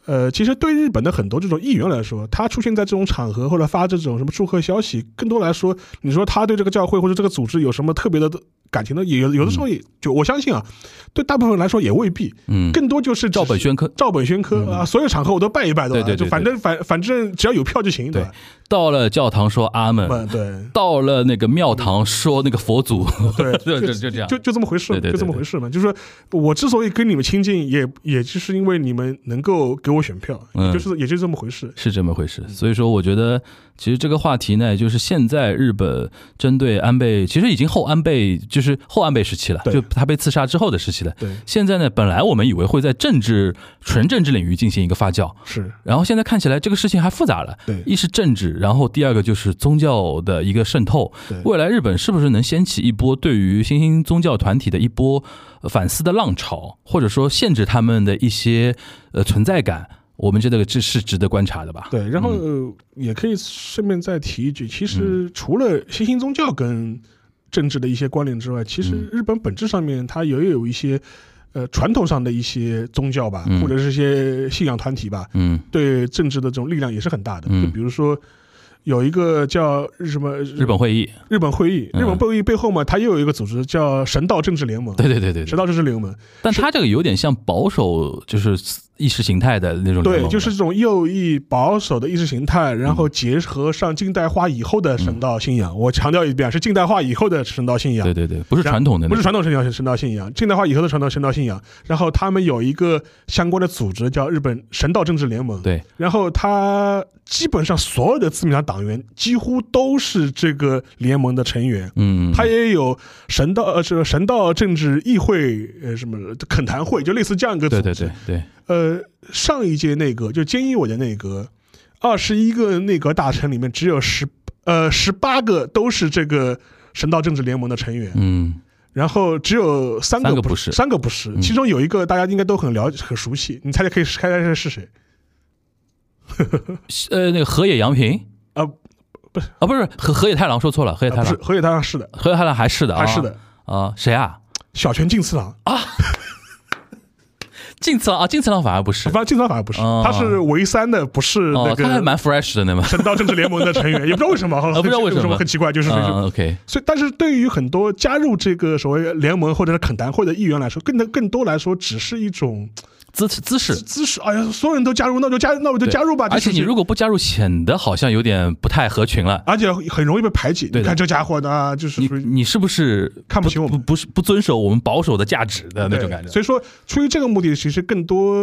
Speaker 3: 呃，其实对日本的很多这种议员来说，他出现在这种场合或者发这种什么祝贺消息，更多来说，你说他对这个教会或者这个组织有什么特别的感情呢？也有有的时候也就我相信啊，对大部分人来说也未必。
Speaker 1: 嗯，
Speaker 3: 更多就是
Speaker 1: 照本宣科，
Speaker 3: 照本宣科啊，所有场合我都拜一拜的，
Speaker 1: 对对
Speaker 3: 对，就反正反反正只要有票就行，
Speaker 1: 对。到了教堂说阿门，
Speaker 3: 对。
Speaker 1: 到了那个庙堂说那个佛祖，
Speaker 3: 对，[LAUGHS]
Speaker 1: 就就就这样，
Speaker 3: 就就这么回事，
Speaker 1: 就
Speaker 3: 这么回事嘛。就是说我之所以跟你们亲近，也也就是因为你们能够给我选票。嗯。就是也就这么回事，
Speaker 1: 是这么回事。所以说，我觉得其实这个话题呢，就是现在日本针对安倍，其实已经后安倍，就是后安倍时期了，就他被刺杀之后的时期了。
Speaker 3: 对，
Speaker 1: 现在呢，本来我们以为会在政治纯政治领域进行一个发酵，
Speaker 3: 是。
Speaker 1: 然后现在看起来这个事情还复杂了。
Speaker 3: 对，
Speaker 1: 一是政治，然后第二个就是宗教的一个渗透。未来日本是不是能掀起一波对于新兴宗教团体的一波反思的浪潮，或者说限制他们的一些呃存在感？我们觉得这是值得观察的吧？
Speaker 3: 对，然后也可以顺便再提一句，其实除了新兴宗教跟政治的一些关联之外，其实日本本质上面它也有一些呃传统上的一些宗教吧，或者是一些信仰团体吧，
Speaker 1: 嗯，
Speaker 3: 对政治的这种力量也是很大的。就比如说有一个叫什么
Speaker 1: 日本会议，
Speaker 3: 日本会议，日本会议背后嘛，它又有一个组织叫神道政治联盟。
Speaker 1: 对对对对，
Speaker 3: 神道政治联盟，
Speaker 1: 但它这个有点像保守，就是。意识形态的那种
Speaker 3: 对，就是这种右翼保守的意识形态，然后结合上近代化以后的神道信仰。我强调一遍，是近代化以后的神道信仰。
Speaker 1: 对对对，不是传统的，
Speaker 3: 不是传统神道神道信仰，近代化以后的传统神道信仰。然后他们有一个相关的组织叫日本神道政治联盟。
Speaker 1: 对，
Speaker 3: 然后他基本上所有的自民党党员几乎都是这个联盟的成员。
Speaker 1: 嗯，
Speaker 3: 他也有神道呃，这个神道政治议会呃什么恳谈会，就类似这样一个组织。
Speaker 1: 对对对对。
Speaker 3: 呃，上一届内阁就菅义伟的内阁，二十一个内阁大臣里面只有十呃十八个都是这个神道政治联盟的成员，
Speaker 1: 嗯，
Speaker 3: 然后只有三个
Speaker 1: 不是，
Speaker 3: 三个不是，其中有一个大家应该都很了解、很熟悉，你猜猜可以猜猜是谁？
Speaker 1: 呃，那个河野洋平？
Speaker 3: 啊，不是。
Speaker 1: 啊，不是河河野太郎说错了，河野太郎，
Speaker 3: 河野太郎是的，
Speaker 1: 河野太郎还是的，
Speaker 3: 还是的。
Speaker 1: 啊，谁啊？
Speaker 3: 小泉进次郎。
Speaker 1: 啊。晋次郎啊，晋次郎反而不是，
Speaker 3: 反正晋次郎反而不是，他是唯三的，不是那个，
Speaker 1: 他还蛮 fresh 的，那么
Speaker 3: 神道政治联盟的成员，[LAUGHS] 也不知道为什么，
Speaker 1: 不知道为什么
Speaker 3: 很奇怪，就是
Speaker 1: OK。
Speaker 3: 所以，但是对于很多加入这个所谓联盟或者是肯谈会的议员来说，更更多来说，只是一种。
Speaker 1: 姿姿势
Speaker 3: 姿势，哎呀，所有人都加入，那就加，那我就加入吧。
Speaker 1: 而且你如果不加入，显得好像有点不太合群了，
Speaker 3: 而且很容易被排挤。
Speaker 1: 你
Speaker 3: 看这家伙呢，就是
Speaker 1: 你你是不是
Speaker 3: 看不起我们？
Speaker 1: 不是不遵守我们保守的价值的那种感觉。
Speaker 3: 所以说，出于这个目的，其实更多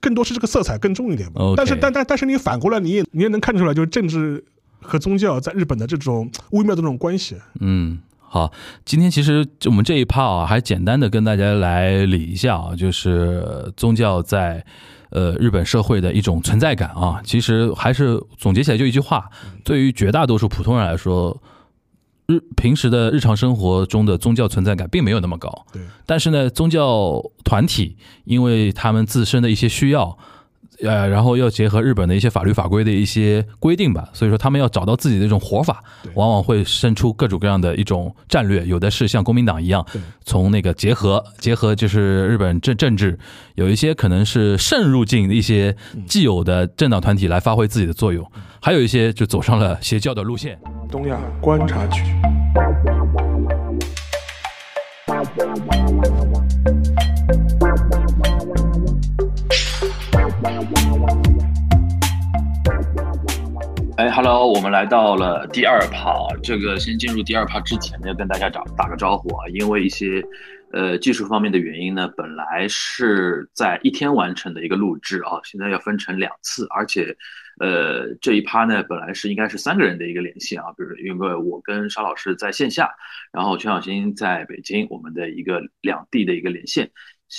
Speaker 3: 更多是这个色彩更重一点吧。但是但但但是你反过来，你也你也能看出来，就是政治和宗教在日本的这种微妙的这种关系。
Speaker 1: 嗯。好，今天其实我们这一趴啊，还简单的跟大家来理一下啊，就是宗教在呃日本社会的一种存在感啊。其实还是总结起来就一句话：，对于绝大多数普通人来说，日平时的日常生活中的宗教存在感并没有那么高。
Speaker 3: 对，
Speaker 1: 但是呢，宗教团体因为他们自身的一些需要。呃，然后要结合日本的一些法律法规的一些规定吧，所以说他们要找到自己的一种活法，往往会生出各种各样的一种战略。有的是像国民党一样，从那个结合结合就是日本政政治，有一些可能是渗入进一些既有的政党团体来发挥自己的作用，还有一些就走上了邪教的路线。
Speaker 3: 东亚观察局。
Speaker 2: 哎，Hello，我们来到了第二趴。这个先进入第二趴之前呢，要跟大家打打个招呼啊，因为一些呃技术方面的原因呢，本来是在一天完成的一个录制啊，现在要分成两次，而且呃这一趴呢，本来是应该是三个人的一个连线啊，比如因为我跟沙老师在线下，然后全小新在北京，我们的一个两地的一个连线。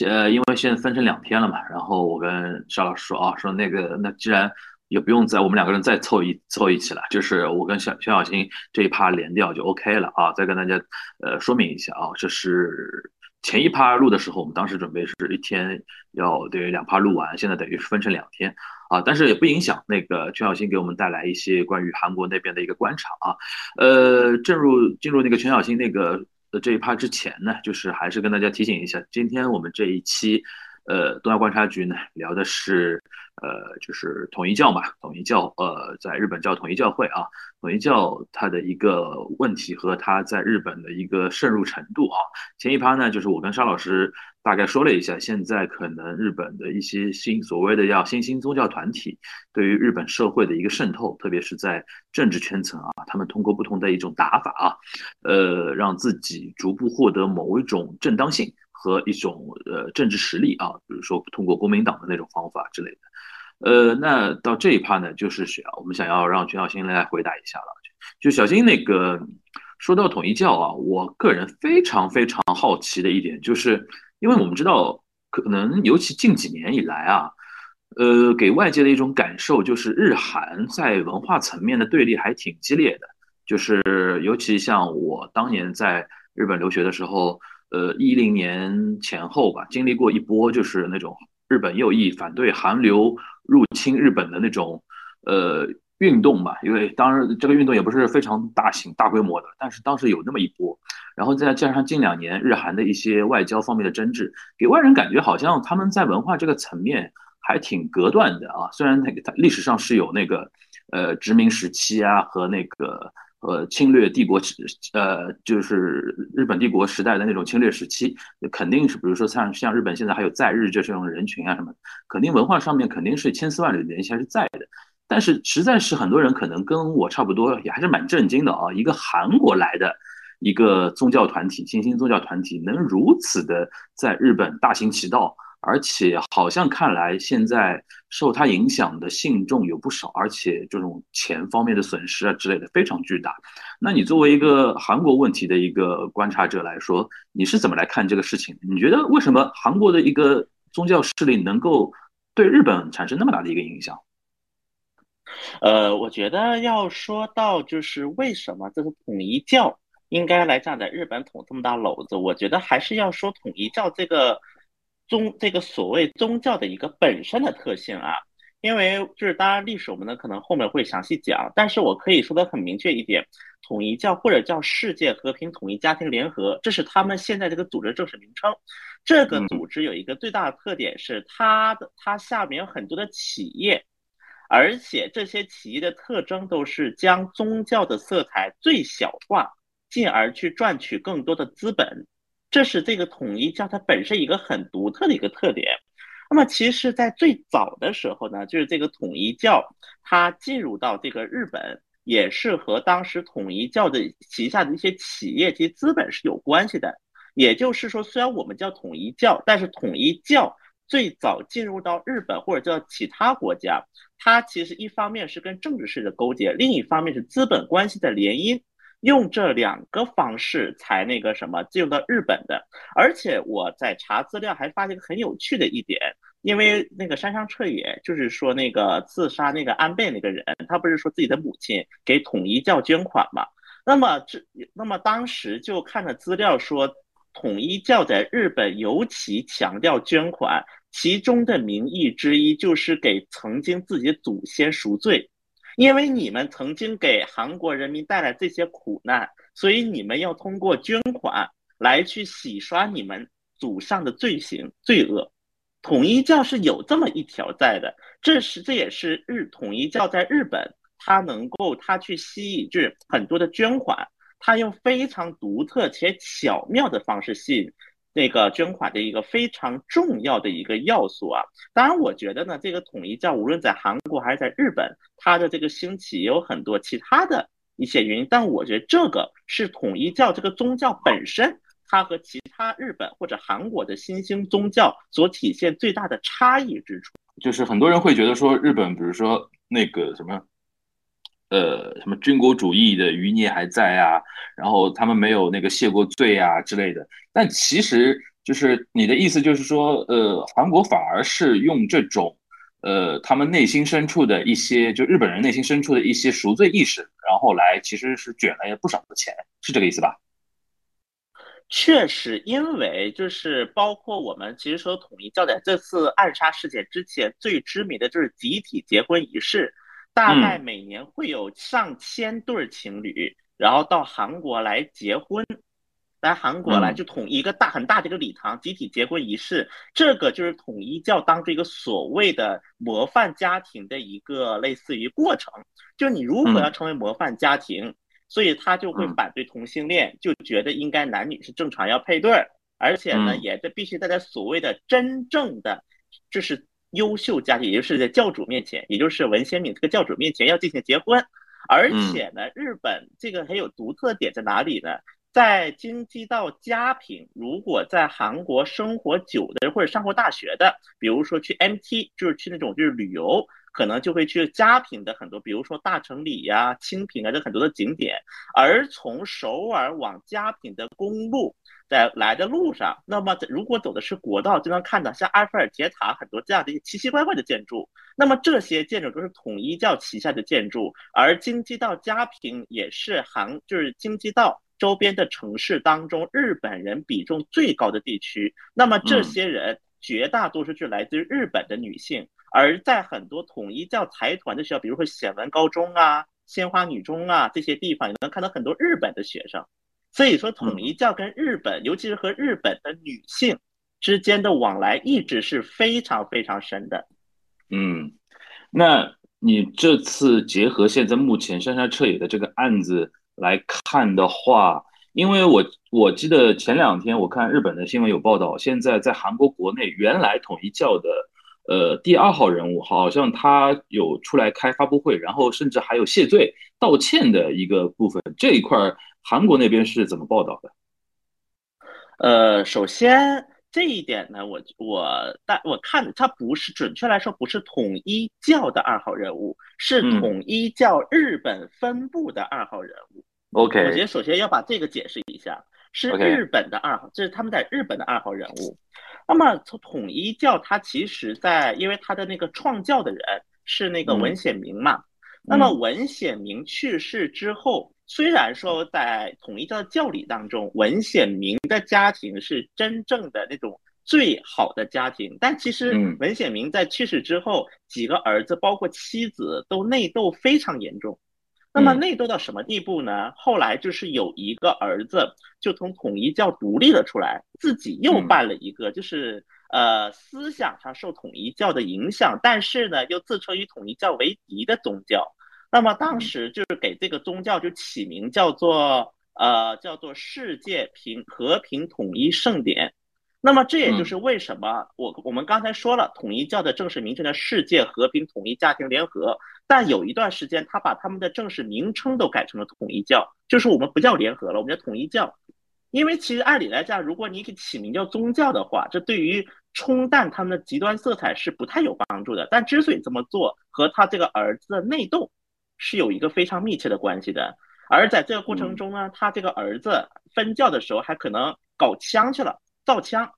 Speaker 2: 呃，因为现在分成两天了嘛，然后我跟沙老师说啊，说那个那既然
Speaker 1: 也不用再我们两个人再凑一凑一起了，就是我跟小小小新这一趴连掉就 OK 了啊。再跟大家呃说明一下啊，这是前一趴录的时候，我们当时准备是一天要对两趴录完，现在等于是分成两天啊，但是也不影响那个全小新给我们带来一些关于韩国那边的一个观察啊。呃，正入进入那个全小新那个这一趴之前呢，就是还是跟大家提醒一下，今天我们这一期。呃，东亚观察局呢聊的是，呃，就是统一教嘛，统一教，呃，在日本叫统一教会啊，统一教它的一个问题和它在日本的一个渗入程度啊。前一趴呢，就是我跟沙老师大概说了一下，现在可能日本的一些新所谓的要新兴宗教团体对于日本社会的一个渗透，特别是在政治圈层啊，他们通过不同的一种打法啊，呃，让自己逐步获得某一种正当性。和一种呃政治实力啊，比如说通过国民党的那种方法之类的，呃，那到这一趴呢，就是想我们想要让全小新来回答一下了。就小新那个说到统一教啊，我个人非常非常好奇的一点，就是因为我们知道，可能尤其近几年以来啊，呃，给外界的一种感受就是日韩在文化层面的对立还挺激烈的，就是尤其像我当年在日本留学的时候。呃，一零年前后吧，经历过一波就是那种日本右翼反对韩流入侵日本的那种呃运动吧。因为当然这个运动也不是非常大型大规模的，但是当时有那么一波。然后再加上近两年日韩的一些外交方面的争执，给外人感觉好像他们在文化这个层面还挺隔断的啊。虽然那个历史上是有那个呃殖民时期啊和那个。呃，侵略帝国时，呃，就是日本帝国时代的那种侵略时期，肯定是，比如说像像日本现在还有在日这种人群啊什么，肯定文化上面肯定是千丝万缕的联系还是在的。但是实在是很多人可能跟我差不多，也还是蛮震惊的啊！一个韩国来的一个宗教团体，新兴宗教团体，能如此的在日本大行其道。而且好像看来，现在受他影响的信众有不少，而且这种钱方面的损失啊之类的非常巨大。那你作为一个韩国问题的一个观察者来说，你是怎么来看这个事情？你觉得为什么韩国的一个宗教势力能够对日本产生那么大的一个影响？
Speaker 4: 呃，我觉得要说到就是为什么这个统一教应该来站在日本捅这么大篓子，我觉得还是要说统一教这个。宗这个所谓宗教的一个本身的特性啊，因为就是当然历史我们呢可能后面会详细讲，但是我可以说的很明确一点，统一教或者叫世界和平统一家庭联合，这是他们现在这个组织正式名称。这个组织有一个最大的特点是它的它下面有很多的企业，而且这些企业的特征都是将宗教的色彩最小化，进而去赚取更多的资本。这是这个统一教它本身一个很独特的一个特点。那么，其实，在最早的时候呢，就是这个统一教它进入到这个日本，也是和当时统一教的旗下的一些企业及资本是有关系的。也就是说，虽然我们叫统一教，但是统一教最早进入到日本或者叫其他国家，它其实一方面是跟政治式的勾结，另一方面是资本关系的联姻。用这两个方式才那个什么进入到日本的，而且我在查资料还发现一个很有趣的一点，因为那个山上彻也就是说那个自杀那个安倍那个人，他不是说自己的母亲给统一教捐款嘛？那么这那么当时就看了资料说，统一教在日本尤其强调捐款，其中的名义之一就是给曾经自己祖先赎罪。因为你们曾经给韩国人民带来这些苦难，所以你们要通过捐款来去洗刷你们祖上的罪行罪恶。统一教是有这么一条在的，这是这也是日统一教在日本，它能够它去吸引就很多的捐款，它用非常独特且巧妙的方式吸引。那个捐款的一个非常重要的一个要素啊，当然我觉得呢，这个统一教无论在韩国还是在日本，它的这个兴起也有很多其他的一些原因，但我觉得这个是统一教这个宗教本身，它和其他日本或者韩国的新兴宗教所体现最大的差异之处。
Speaker 1: 就是很多人会觉得说，日本比如说那个什么。呃，什么军国主义的余孽还在啊？然后他们没有那个谢过罪啊之类的。但其实就是你的意思，就是说，呃，韩国反而是用这种
Speaker 2: 呃，他们内心深处的一些，就日本人内心深处的一些赎罪意识，然后来其实是卷了不少的钱，是这个意思吧？
Speaker 4: 确实，因为就是包括我们其实说统一教在这次暗杀事件之前最知名的就是集体结婚仪式，大概每年会有上千对情侣，然后到韩国来结婚。来韩国来就统一一个大很大的一个礼堂集体结婚仪式，这个就是统一教当中一个所谓的模范家庭的一个类似于过程，就是你如何要成为模范家庭，所以他就会反对同性恋，就觉得应该男女是正常要配对儿，而且呢，也这必须在所谓的真正的就是优秀家庭，也就是在教主面前，也就是文先敏这个教主面前要进行结婚，而且呢，日本这个很有独特点在哪里呢？在京畿道家庭，如果在韩国生活久的或者上过大学的，比如说去 MT，就是去那种就是旅游，可能就会去家品的很多，比如说大城里呀、清平啊这很多的景点。而从首尔往家品的公路，在来的路上，那么如果走的是国道，就能看到像埃菲尔铁塔很多这样的一些奇奇怪怪的建筑。那么这些建筑都是统一教旗下的建筑，而京畿道佳平也是韩，就是京畿道。周边的城市当中，日本人比重最高的地区，那么这些人绝大多数是来自于日本的女性，而在很多统一教财团的学校，比如说显文高中啊、鲜花女中啊这些地方，也能看到很多日本的学生。所以说，统一教跟日本，尤其是和日本的女性之间的往来，一直是非常非常深的。
Speaker 2: 嗯，那你这次结合现在目前山下彻也的这个案子？来看的话，因为我我记得前两天我看日本的新闻有报道，现在在韩国国内，原来统一教的呃第二号人物，好像他有出来开发布会，然后甚至还有谢罪道歉的一个部分，这一块韩国那边是怎么报道的？
Speaker 4: 呃，首先这一点呢，我我但我看他不是准确来说不是统一教的二号人物，是统一教日本分部的二号人物。
Speaker 2: OK，
Speaker 4: 我觉得首先要把这个解释一下，是日本的二号，这是他们在日本的二号人物。那么从统一教，它其实在因为它的那个创教的人是那个文显明嘛。那么文显明去世之后，虽然说在统一教的教理当中，文显明的家庭是真正的那种最好的家庭，但其实文显明在去世之后，几个儿子包括妻子都内斗非常严重。那么内斗到什么地步呢？后来就是有一个儿子就从统一教独立了出来，自己又办了一个，就是呃思想上受统一教的影响，但是呢又自称与统一教为敌的宗教。那么当时就是给这个宗教就起名叫做呃叫做世界平和平统一圣典。那么这也就是为什么我我们刚才说了，统一教的正式名称叫世界和平统一家庭联合，但有一段时间他把他们的正式名称都改成了统一教，就是我们不叫联合了，我们叫统一教。因为其实按理来讲，如果你给起名叫宗教的话，这对于冲淡他们的极端色彩是不太有帮助的。但之所以这么做，和他这个儿子的内斗是有一个非常密切的关系的。而在这个过程中呢，他这个儿子分教的时候还可能搞枪去了。造枪，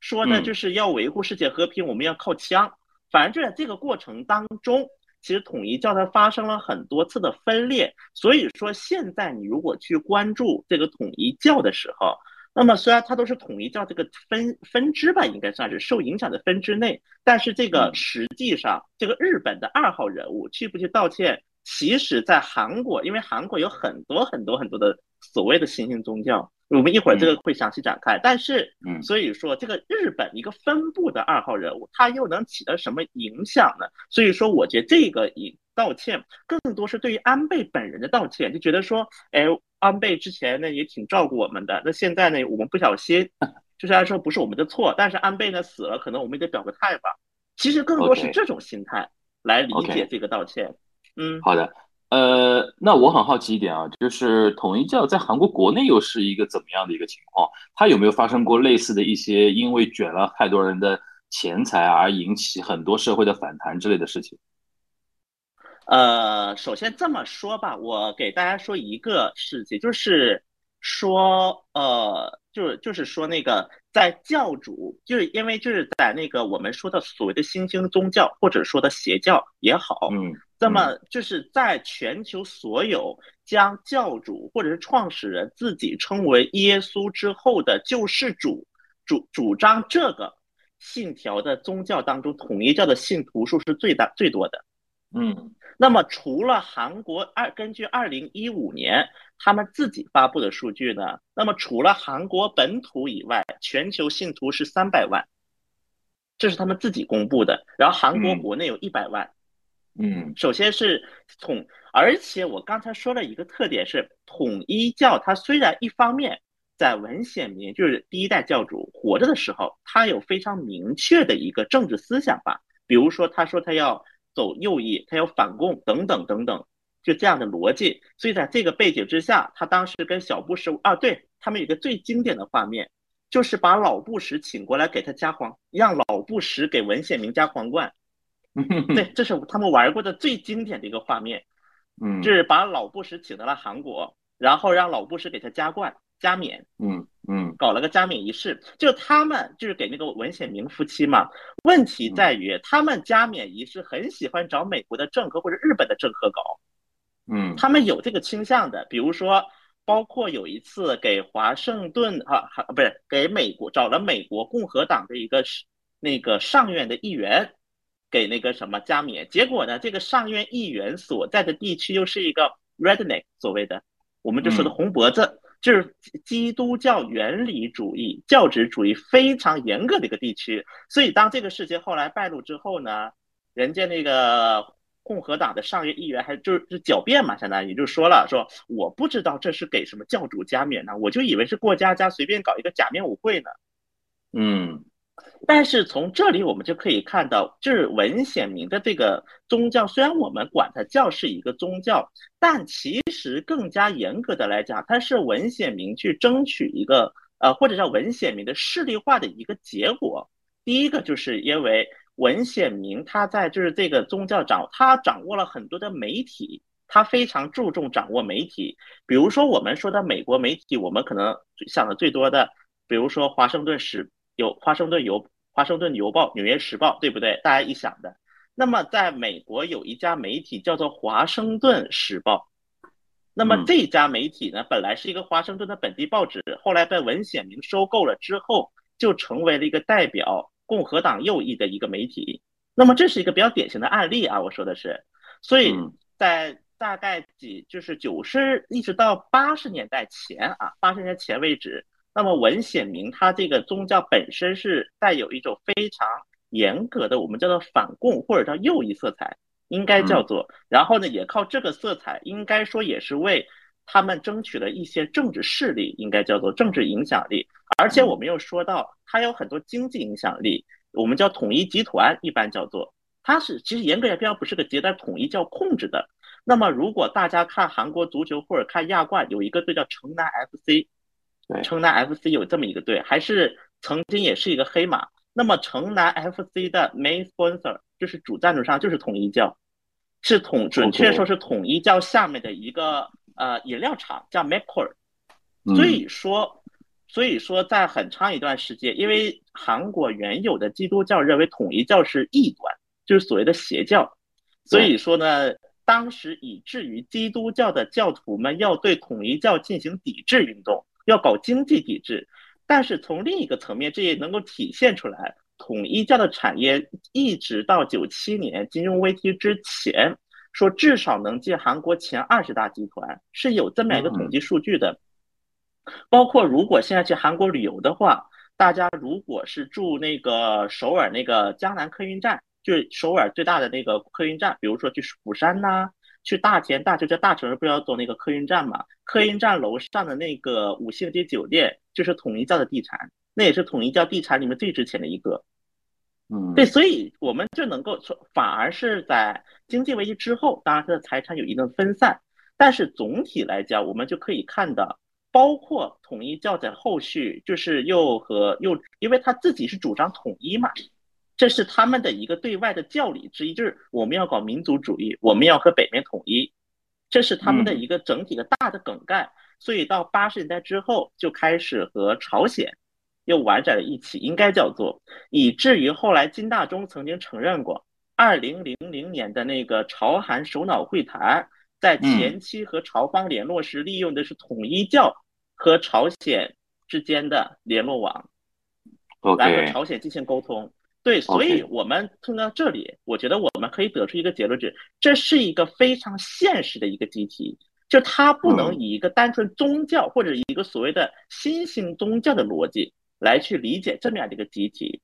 Speaker 4: 说呢就是要维护世界和平，我们要靠枪。反正就在这个过程当中，其实统一教它发生了很多次的分裂。所以说，现在你如果去关注这个统一教的时候，那么虽然它都是统一教这个分分支吧，应该算是受影响的分支内，但是这个实际上，这个日本的二号人物去不去道歉，其实在韩国，因为韩国有很多很多很多的所谓的新兴宗教。我们一会儿这个会详细展开，但是，嗯，所以说这个日本一个分部的二号人物，他又能起到什么影响呢？所以说，我觉得这个以道歉更多是对于安倍本人的道歉，就觉得说，哎，安倍之前呢也挺照顾我们的，那现在呢我们不小心，[LAUGHS] 就是来说不是我们的错，但是安倍呢死了，可能我们也得表个态吧。其实更多是这种心态来理解这个道歉。嗯，
Speaker 2: 好的。呃，那我很好奇一点啊，就是统一教在韩国国内又是一个怎么样的一个情况？它有没有发生过类似的一些因为卷了太多人的钱财而引起很多社会的反弹之类的事情？
Speaker 4: 呃，首先这么说吧，我给大家说一个事情，就是说，呃，就是就是说那个在教主，就是因为就是在那个我们说的所谓的新兴宗教或者说的邪教也好，
Speaker 2: 嗯，
Speaker 4: 那么就是在全球所有将教主或者是创始人自己称为耶稣之后的救世主主主张这个信条的宗教当中，统一教的信徒数是最大最多的。
Speaker 2: 嗯
Speaker 4: 那么除了韩国二，根据二零一五年他们自己发布的数据呢，那么除了韩国本土以外，全球信徒是三百万，这是他们自己公布的。然后韩国
Speaker 2: 嗯
Speaker 4: 国内有一百万。
Speaker 2: 嗯嗯
Speaker 4: 首先是统，而且我刚才说了一个特点是，统一教它虽然一方面在文显明就是第一代教主活着的时候，他有非常明确的一个政治思想吧，比如说他说他要走右翼，他要反共等等等等，就这样的逻辑。所以在这个背景之下，他当时跟小布什啊，对他们有个最经典的画面，就是把老布什请过来给他加皇，让老布什给文显明加皇冠。[LAUGHS] 对，这是他们玩过的最经典的一个画面，
Speaker 2: 嗯
Speaker 4: 就是把老布什请到了韩国，然后让老布什给他加冠、加冕，
Speaker 2: 嗯嗯
Speaker 4: 搞了个加冕仪式。就他们就是给那个文显明夫妻嘛，问题在于他们加冕仪式很喜欢找美国的政客或者日本的政客搞，
Speaker 2: 嗯
Speaker 4: 他们有这个倾向的，比如说。包括有一次给华盛顿啊，哈不是给美国找了美国共和党的一个那个上院的议员，给那个什么加冕，结果呢，这个上院议员所在的地区又是一个 redneck 所谓的，我们就说的红脖子，就是基督教原理主义、教旨主义非常严格的一个地区。所以当这个事情后来败露之后呢，人家那个共和党的上院议员还就是就狡辩嘛，相当于就说了，说我不知道这是给什么教主加冕呢，我就以为是过家家随便搞一个假面舞会呢。
Speaker 2: 嗯
Speaker 4: 但是从这里我们就可以看到，就是文显明的这个宗教，虽然我们管它叫是一个宗教，但其实更加严格的来讲，它是文显明去争取一个呃，或者叫文显明的势力化的一个结果。第一个就是因为文显明他在就是这个宗教掌，他掌握了很多的媒体，他非常注重掌握媒体。比如说我们说的美国媒体，我们可能想的最多的，比如说华盛顿时。有华盛顿邮、华盛顿邮报、纽约时报，对不对？大家一想的。那么，在美国有一家媒体叫做华盛顿时报。那么这家媒体呢，本来是一个华盛顿的本地报纸，后来被文显明收购了之后，就成为了一个代表共和党右翼的一个媒体。那么这是一个比较典型的案例啊，我说的是。所以在大概几就是九十一直到八十年代前啊，八十年前为止。那么文显明他这个宗教本身是带有一种非常严格的，我们叫做反共或者叫右翼色彩，应该叫做。然后呢，也靠这个色彩，应该说也是为他们争取了一些政治势力，应该叫做政治影响力。而且我们又说到，它有很多经济影响力，我们叫统一集团，一般叫做。它是其实严格来讲不是个集团，统一叫控制的。那么如果大家看韩国足球或者看亚冠，有一个队叫城南 FC。城南 FC 有这么一个队，还是曾经也是一个黑马。那么城南 FC 的 main sponsor 就是主赞助商就是统一教，是统准确说是统一教下面的一个呃饮料厂叫 Macor。所以说，所以说在很长一段时间，因为韩国原有的基督教认为统一教是异端，就是所谓的邪教，所以说呢，当时以至于基督教的教徒们要对统一教进行抵制运动。要搞经济抵制，但是从另一个层面，这也能够体现出来，统一教的产业一直到九七年金融危机之前，说至少能进韩国前二十大集团，是有这么一个统计数据的。包括如果现在去韩国旅游的话，大家如果是住那个首尔那个江南客运站，就是首尔最大的那个客运站，比如说去釜山呐、去大田大就在大城市不是要走那个客运站嘛？客运站楼上的那个五星级酒店就是统一教的地产，那也是统一教地产里面最值钱的一个。
Speaker 2: 嗯，
Speaker 4: 对，所以我们就能够说，反而是在经济危机之后，当然它的财产有一定分散，但是总体来讲，我们就可以看到，包括统一教在后续就是又和又，因为他自己是主张统一嘛。这是他们的一个对外的教理之一，就是我们要搞民族主义，我们要和北面统一，这是他们的一个整体的大的梗概。所以到八十年代之后就开始和朝鲜又玩在了一起，应该叫做，以至于后来金大中曾经承认过，二零零零年的那个朝韩首脑会谈，在前期和朝方联络时利用的是统一教和朝鲜之间的联络网，来和朝鲜进行沟通。对，所以我们听到这里，我觉得我们可以得出一个结论，是这是一个非常现实的一个集体，就它不能以一个单纯宗教或者一个所谓的新兴宗教的逻辑来去理解这么样的一个集体。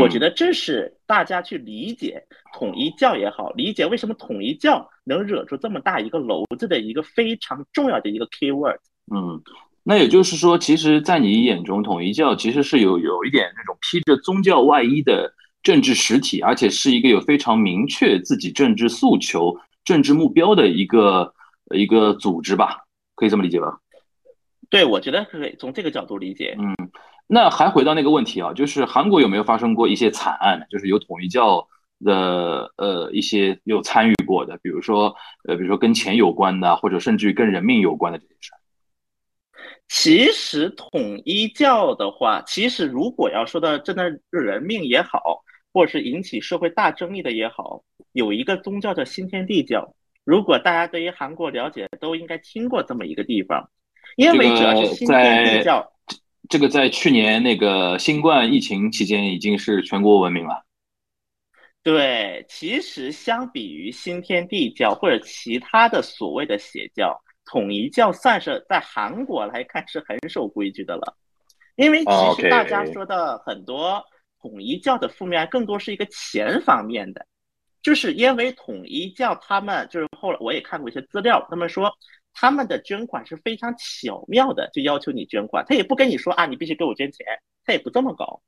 Speaker 4: 我觉得这是大家去理解统一教也好，理解为什么统一教能惹出这么大一个篓子的一个非常重要的一个 key word。
Speaker 2: 嗯。那也就是说，其实，在你眼中，统一教其实是有有一点那种披着宗教外衣的政治实体，而且是一个有非常明确自己政治诉求、政治目标的一个一个组织吧？可以这么理解吧？
Speaker 4: 对，我觉得可以从这个角度理解。
Speaker 2: 嗯，那还回到那个问题啊，就是韩国有没有发生过一些惨案？就是有统一教的呃一些有参与过的，比如说呃，比如说跟钱有关的，或者甚至于跟人命有关的这些事儿。
Speaker 4: 其实统一教的话，其实如果要说到真的人命也好，或者是引起社会大争议的也好，有一个宗教叫新天地教。如果大家对于韩国了解，都应该听过这么一个地方，因为主要是新天地教。
Speaker 2: 这个在去年那个新冠疫情期间已经是全国闻名了。
Speaker 4: 对，其实相比于新天地教或者其他的所谓的邪教。统一教算是在韩国来看是很守规矩的了，因为其实大家说的很多统一教的负面更多是一个钱方面的，就是因为统一教他们就是后来我也看过一些资料，他们说他们的捐款是非常巧妙的，就要求你捐款，他也不跟你说啊你必须给我捐钱，他也不这么搞，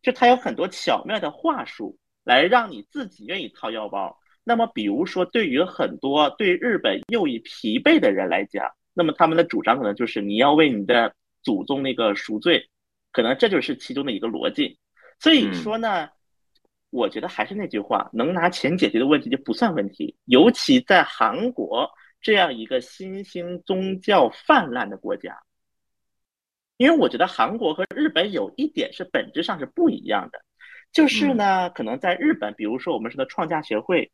Speaker 4: 就他有很多巧妙的话术来让你自己愿意掏腰包。那么，比如说，对于很多对日本右翼疲惫的人来讲，那么他们的主张可能就是你要为你的祖宗那个赎罪，可能这就是其中的一个逻辑。所以说呢，我觉得还是那句话，能拿钱解决的问题就不算问题，尤其在韩国这样一个新兴宗教泛滥的国家，因为我觉得韩国和日本有一点是本质上是不一样的，就是呢，可能在日本，比如说我们说的创价学会。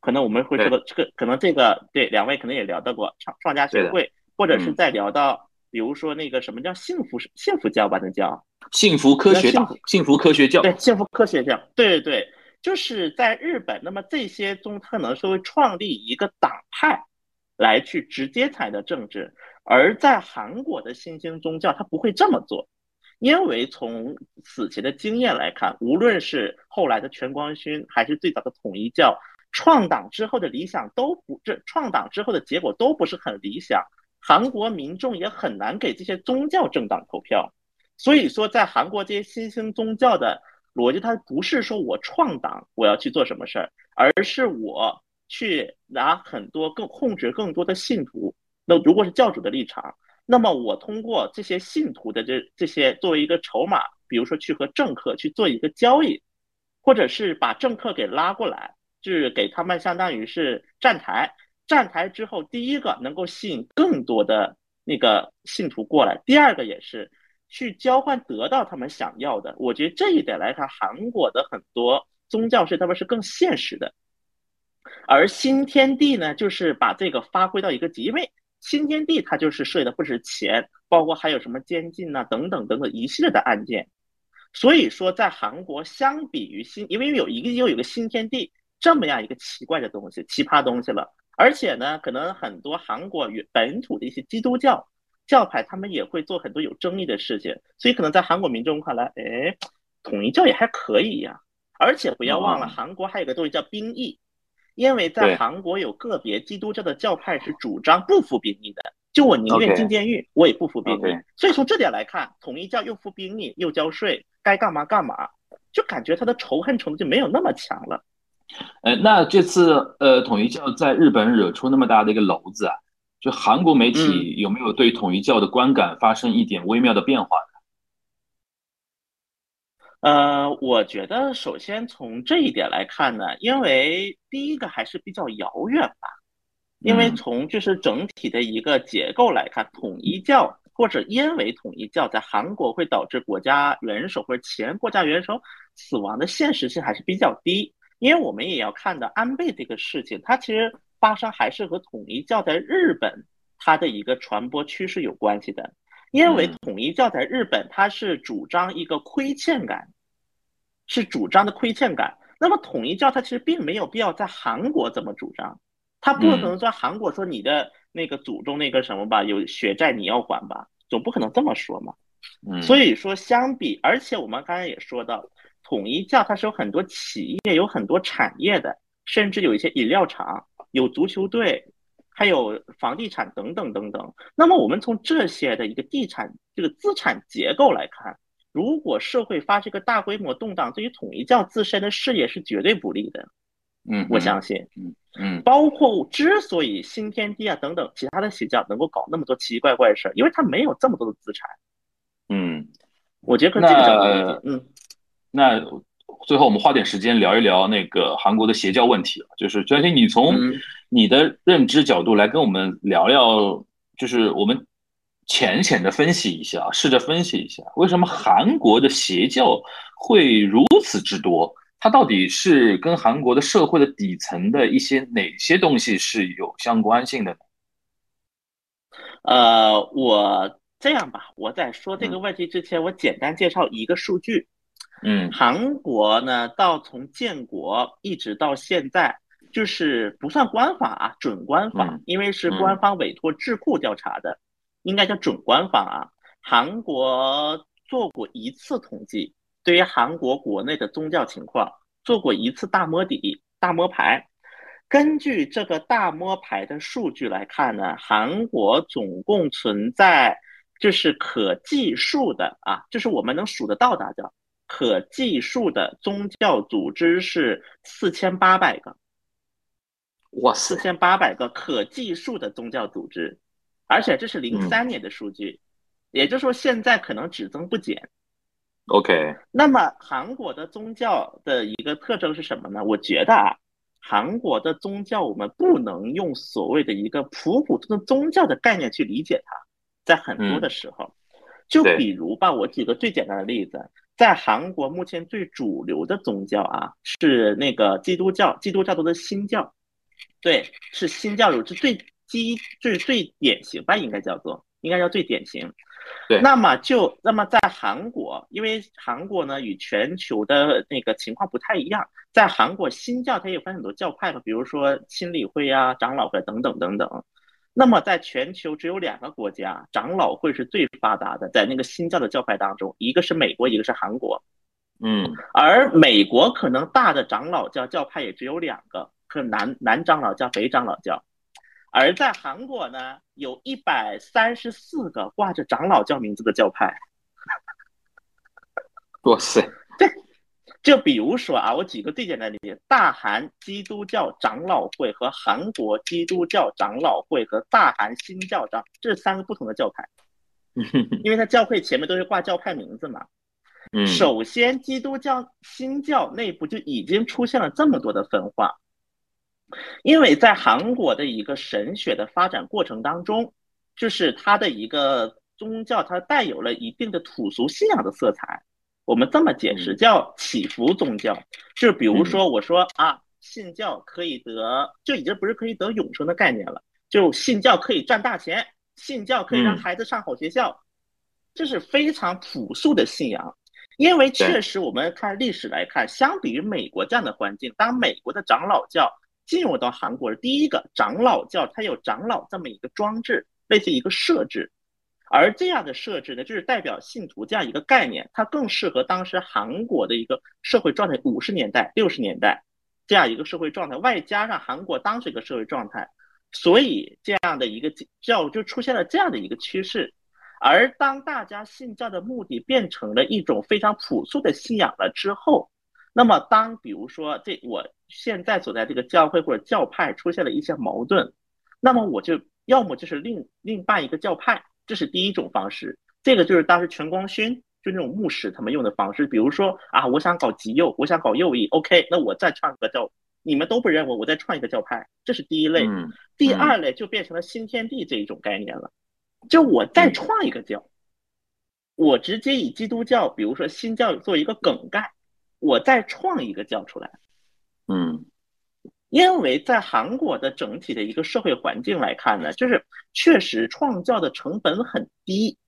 Speaker 4: 可能我们会说的这个，可能这个对两位可能也聊到过创创家协会，或者是在聊到，比如说那个什么叫幸福幸福教吧，那叫。
Speaker 2: 幸福科学
Speaker 4: 教
Speaker 2: 幸福科学教，
Speaker 4: 对幸福科学教，对对对，就是在日本，那么这些宗可能是会创立一个党派来去直接参与的政治，而在韩国的新兴宗教，他不会这么做，因为从此前的经验来看，无论是后来的全光勋，还是最早的统一教。创党之后的理想都不，这创党之后的结果都不是很理想。韩国民众也很难给这些宗教政党投票。所以说，在韩国这些新兴宗教的逻辑，它不是说我创党我要去做什么事儿，而是我去拿很多更控制更多的信徒。那如果是教主的立场，那么我通过这些信徒的这这些作为一个筹码，比如说去和政客去做一个交易，或者是把政客给拉过来。是给他们相当于是站台，站台之后，第一个能够吸引更多的那个信徒过来，第二个也是去交换得到他们想要的。我觉得这一点来看，韩国的很多宗教是他们是更现实的，而新天地呢，就是把这个发挥到一个极位。新天地它就是涉及的不是钱，包括还有什么监禁呐等等等等一系列的案件。所以说，在韩国相比于新，因为有一个又有个新天地。这么样一个奇怪的东西，奇葩东西了。而且呢，可能很多韩国与本土的一些基督教教派，他们也会做很多有争议的事情。所以，可能在韩国民众看来，哎，统一教也还可以呀。而且不要忘了，韩国还有个东西叫兵役，因为在韩国有个别基督教的教派是主张不服兵役的，就我宁愿进监狱，我也不服兵役。所以从这点来看，统一教又服兵役又交税，该干嘛干嘛，就感觉他的仇恨程度就没有那么强了。
Speaker 2: 呃，那这次呃，统一教在日本惹出那么大的一个篓子啊，就韩国媒体有没有对统一教的观感发生一点微妙的变化呢？
Speaker 4: 呃，我觉得首先从这一点来看呢，因为第一个还是比较遥远吧，因为从就是整体的一个结构来看，统一教或者因为统一教在韩国会导致国家元首或者前国家元首死亡的现实性还是比较低。因为我们也要看到安倍这个事情，它其实发生还是和统一教在日本它的一个传播趋势有关系的。因为统一教在日本，它是主张一个亏欠感，是主张的亏欠感。那么统一教它其实并没有必要在韩国怎么主张。它不可能在韩国说你的那个祖宗那个什么吧，有血债你要还吧，总不可能这么说嘛。
Speaker 2: 嗯，
Speaker 4: 所以说相比，而且我们刚才也说到，统一教它是有很多企业，有很多产业的，甚至有一些饮料厂，有足球队，还有房地产等等等等。那么我们从这些的一个地产这个资产结构来看，如果社会发生一个大规模动荡，对于统一教自身的事业是绝对不利的。
Speaker 2: 嗯，
Speaker 4: 我相信，
Speaker 2: 嗯嗯，
Speaker 4: 包括之所以新天地啊等等其他的邪教能够搞那么多奇奇怪怪的事儿，因为他没有这么多的资产。
Speaker 2: 嗯，
Speaker 4: 我觉得这个角度嗯，
Speaker 2: 那最后我们花点时间聊一聊那个韩国的邪教问题就是专心，你从你的认知角度来跟我们聊聊，就是我们浅浅的分析一下，试着分析一下，为什么韩国的邪教会如此之多？它到底是跟韩国的社会的底层的一些哪些东西是有相关性的呢？
Speaker 4: 呃，我这样吧，我在说这个问题之前，我简单介绍一个数据。
Speaker 2: 嗯，
Speaker 4: 韩国呢，到从建国一直到现在，就是不算官方啊，准官方，因为是官方委托智库调查的，应该叫准官方啊。韩国做过一次统计。对于韩国国内的宗教情况做过一次大摸底、大摸排。根据这个大摸排的数据来看呢，韩国总共存在就是可计数的啊，就是我们能数得到的叫可计数的宗教组织是四千八百个。
Speaker 2: 哇，
Speaker 4: 四千八百个可计数的宗教组织，而且这是零三年的数据，也就是说现在可能只增不减。
Speaker 2: OK，
Speaker 4: 那么韩国的宗教的一个特征是什么呢？我觉得啊，韩国的宗教我们不能用所谓的一个普普通通宗教的概念去理解它，在很多的时候，就比如吧，我举个最简单的例子，在韩国目前最主流的宗教啊是那个基督教，基督教都是新教，对，是新教有是最基最最典型吧，应该叫做应该叫最典型。
Speaker 2: 对，
Speaker 4: 那么就那么在韩国，因为韩国呢与全球的那个情况不太一样，在韩国新教它也分很多教派嘛，比如说亲理会啊、长老会等等等等。那么在全球只有两个国家长老会是最发达的，在那个新教的教派当中，一个是美国，一个是韩国。
Speaker 2: 嗯，
Speaker 4: 而美国可能大的长老教教派也只有两个，可南南长老教、北长老教。而在韩国呢，有一百三十四个挂着长老教名字的教派。
Speaker 2: 哇塞！
Speaker 4: 对，就比如说啊，我举个最简单的例子：大韩基督教长老会和韩国基督教长老会和大韩新教长，这是三个不同的教派。因为它教会前面都是挂教派名字嘛。
Speaker 2: 嗯。
Speaker 4: 首先，基督教新教内部就已经出现了这么多的分化。因为在韩国的一个神学的发展过程当中，就是它的一个宗教，它带有了一定的土俗信仰的色彩。我们这么解释，叫祈福宗教。就比如说，我说啊，信教可以得，就已经不是可以得永生的概念了。就信教可以赚大钱，信教可以让孩子上好学校，这是非常朴素的信仰。因为确实，我们看历史来看，相比于美国这样的环境，当美国的长老教。进入到韩国的第一个长老教，它有长老这么一个装置，类似一个设置，而这样的设置呢，就是代表信徒这样一个概念，它更适合当时韩国的一个社会状态，五十年代、六十年代这样一个社会状态，外加上韩国当时一个社会状态，所以这样的一个教就出现了这样的一个趋势。而当大家信教的目的变成了一种非常朴素的信仰了之后，那么当比如说这我。现在所在这个教会或者教派出现了一些矛盾，那么我就要么就是另另办一个教派，这是第一种方式。这个就是当时全光勋就那种牧师他们用的方式。比如说啊，我想搞极右，我想搞右翼，OK，那我再创个教你们都不认我，我再创一个教派，这是第一类。
Speaker 2: 嗯
Speaker 4: 第二类就变成了新天地这一种概念了，就我再创一个教，我直接以基督教，比如说新教做一个梗概，我再创一个教出来。
Speaker 2: 嗯
Speaker 4: 因为在韩国的整体的一个社会环境来看呢，就是确实创教的成本很低。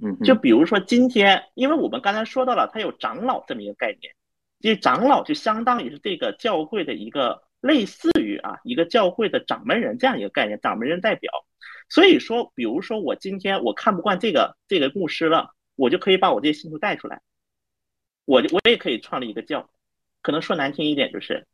Speaker 2: 嗯，
Speaker 4: 就比如说今天，因为我们刚才说到了，它有长老这么一个概念，因为长老就相当于是这个教会的一个类似于啊一个教会的掌门人这样一个概念，掌门人代表。所以说，比如说我今天我看不惯这个这个牧师了，我就可以把我这些信徒带出来，我我也可以创立一个教，可能说难听一点就是。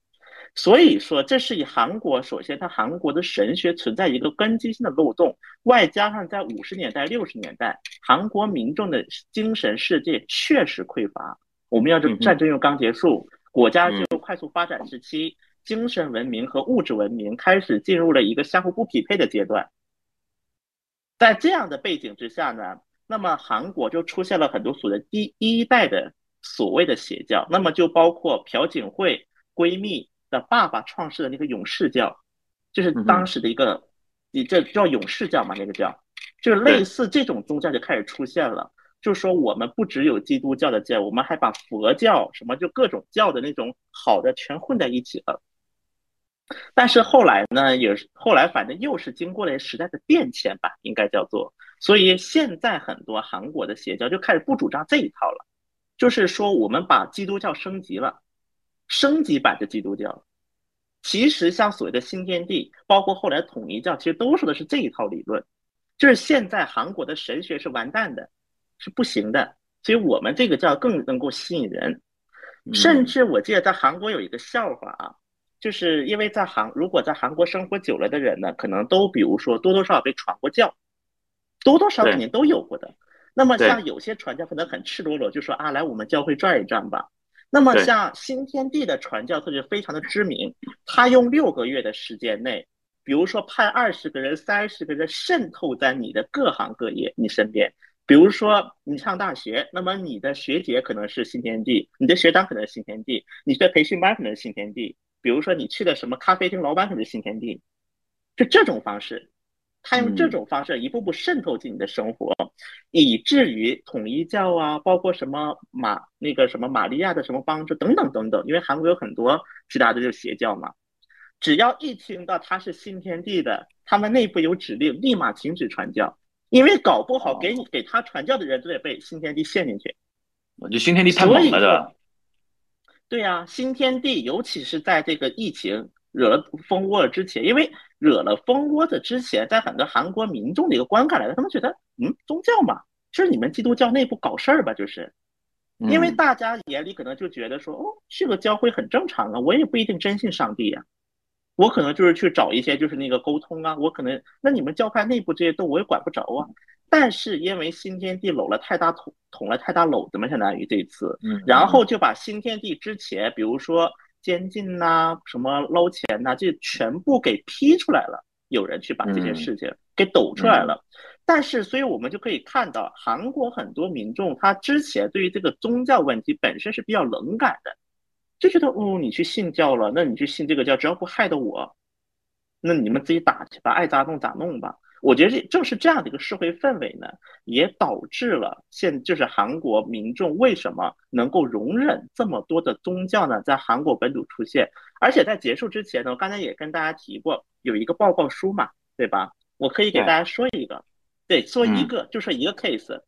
Speaker 4: 所以说，这是以韩国首先，它韩国的神学存在一个根基性的漏洞，外加上在五十年代、六十年代，韩国民众的精神世界确实匮乏。我们要这战争又刚结束，国家进入快速发展时期，精神文明和物质文明开始进入了一个相互不匹配的阶段。在这样的背景之下呢，那么韩国就出现了很多所谓第一代的所谓的邪教，那么就包括朴槿惠闺蜜。的爸爸创世的那个勇士教，就是当时的一个，你这叫勇士教嘛？那个教，就是类似这种宗教就开始出现了。就是说，我们不只有基督教的教，我们还把佛教什么就各种教的那种好的全混在一起了。但是后来呢，也是后来反正又是经过了时代的变迁吧，应该叫做。所以现在很多韩国的邪教就开始不主张这一套了，就是说我们把基督教升级了。升级版的基督教，其实像所谓的新天地，包括后来统一教，其实都说的是这一套理论。就是现在韩国的神学是完蛋的，是不行的，所以我们这个教更能够吸引人。甚至我记得在韩国有一个笑话啊，就是因为在韩，如果在韩国生活久了的人呢，可能都比如说多多少少被传过教，多多少少肯定都有过的。那么像有些传教可能很赤裸裸，就说啊，来我们教会转一转吧。那么像新天地的传教，它就非常的知名。他用六个月的时间内，比如说派二十个人、三十个人渗透在你的各行各业你身边。比如说你上大学，那么你的学姐可能是新天地，你的学长可能是新天地，你的培训班可能是新天地。比如说你去的什么咖啡厅，老板可能是新天地，就这种方式。他用这种方式一步步渗透进你的生活，以至于统一教啊，包括什么马那个什么玛利亚的什么帮助等等等等，因为韩国有很多其他的就邪教嘛，只要一听到他是新天地的，他们内部有指令，立马停止传教，因为搞不好给你给他传教的人都得被新天地陷进去，我
Speaker 2: 就新天地太猛了，对吧？
Speaker 4: 对呀，新天地尤其是在这个疫情惹了蜂窝了之前，因为。惹了蜂窝的之前，在很多韩国民众的一个观感来的，他们觉得，嗯，宗教嘛，是你们基督教内部搞事儿吧？就是，因为大家眼里可能就觉得说，哦，去个教会很正常啊，我也不一定真信上帝呀，我可能就是去找一些就是那个沟通啊，我可能那你们教派内部这些都我也管不着啊。但是因为新天地搂了太大捅捅了太大篓子嘛，相当于这次，然后就把新天地之前，比如说。监禁呐，什么捞钱呐，这全部给批出来了。有人去把这些事情给抖出来了。但是，所以我们就可以看到，韩国很多民众他之前对于这个宗教问题本身是比较冷感的，就觉得哦，你去信教了，那你去信这个教，只要不害到我，那你们自己打去吧，爱咋弄咋弄吧。我觉得这正是这样的一个社会氛围呢，也导致了现就是韩国民众为什么能够容忍这么多的宗教呢？在韩国本土出现，而且在结束之前呢，我刚才也跟大家提过，有一个报告书嘛，对吧？我可以给大家说一个，对，说一个就说一个 case，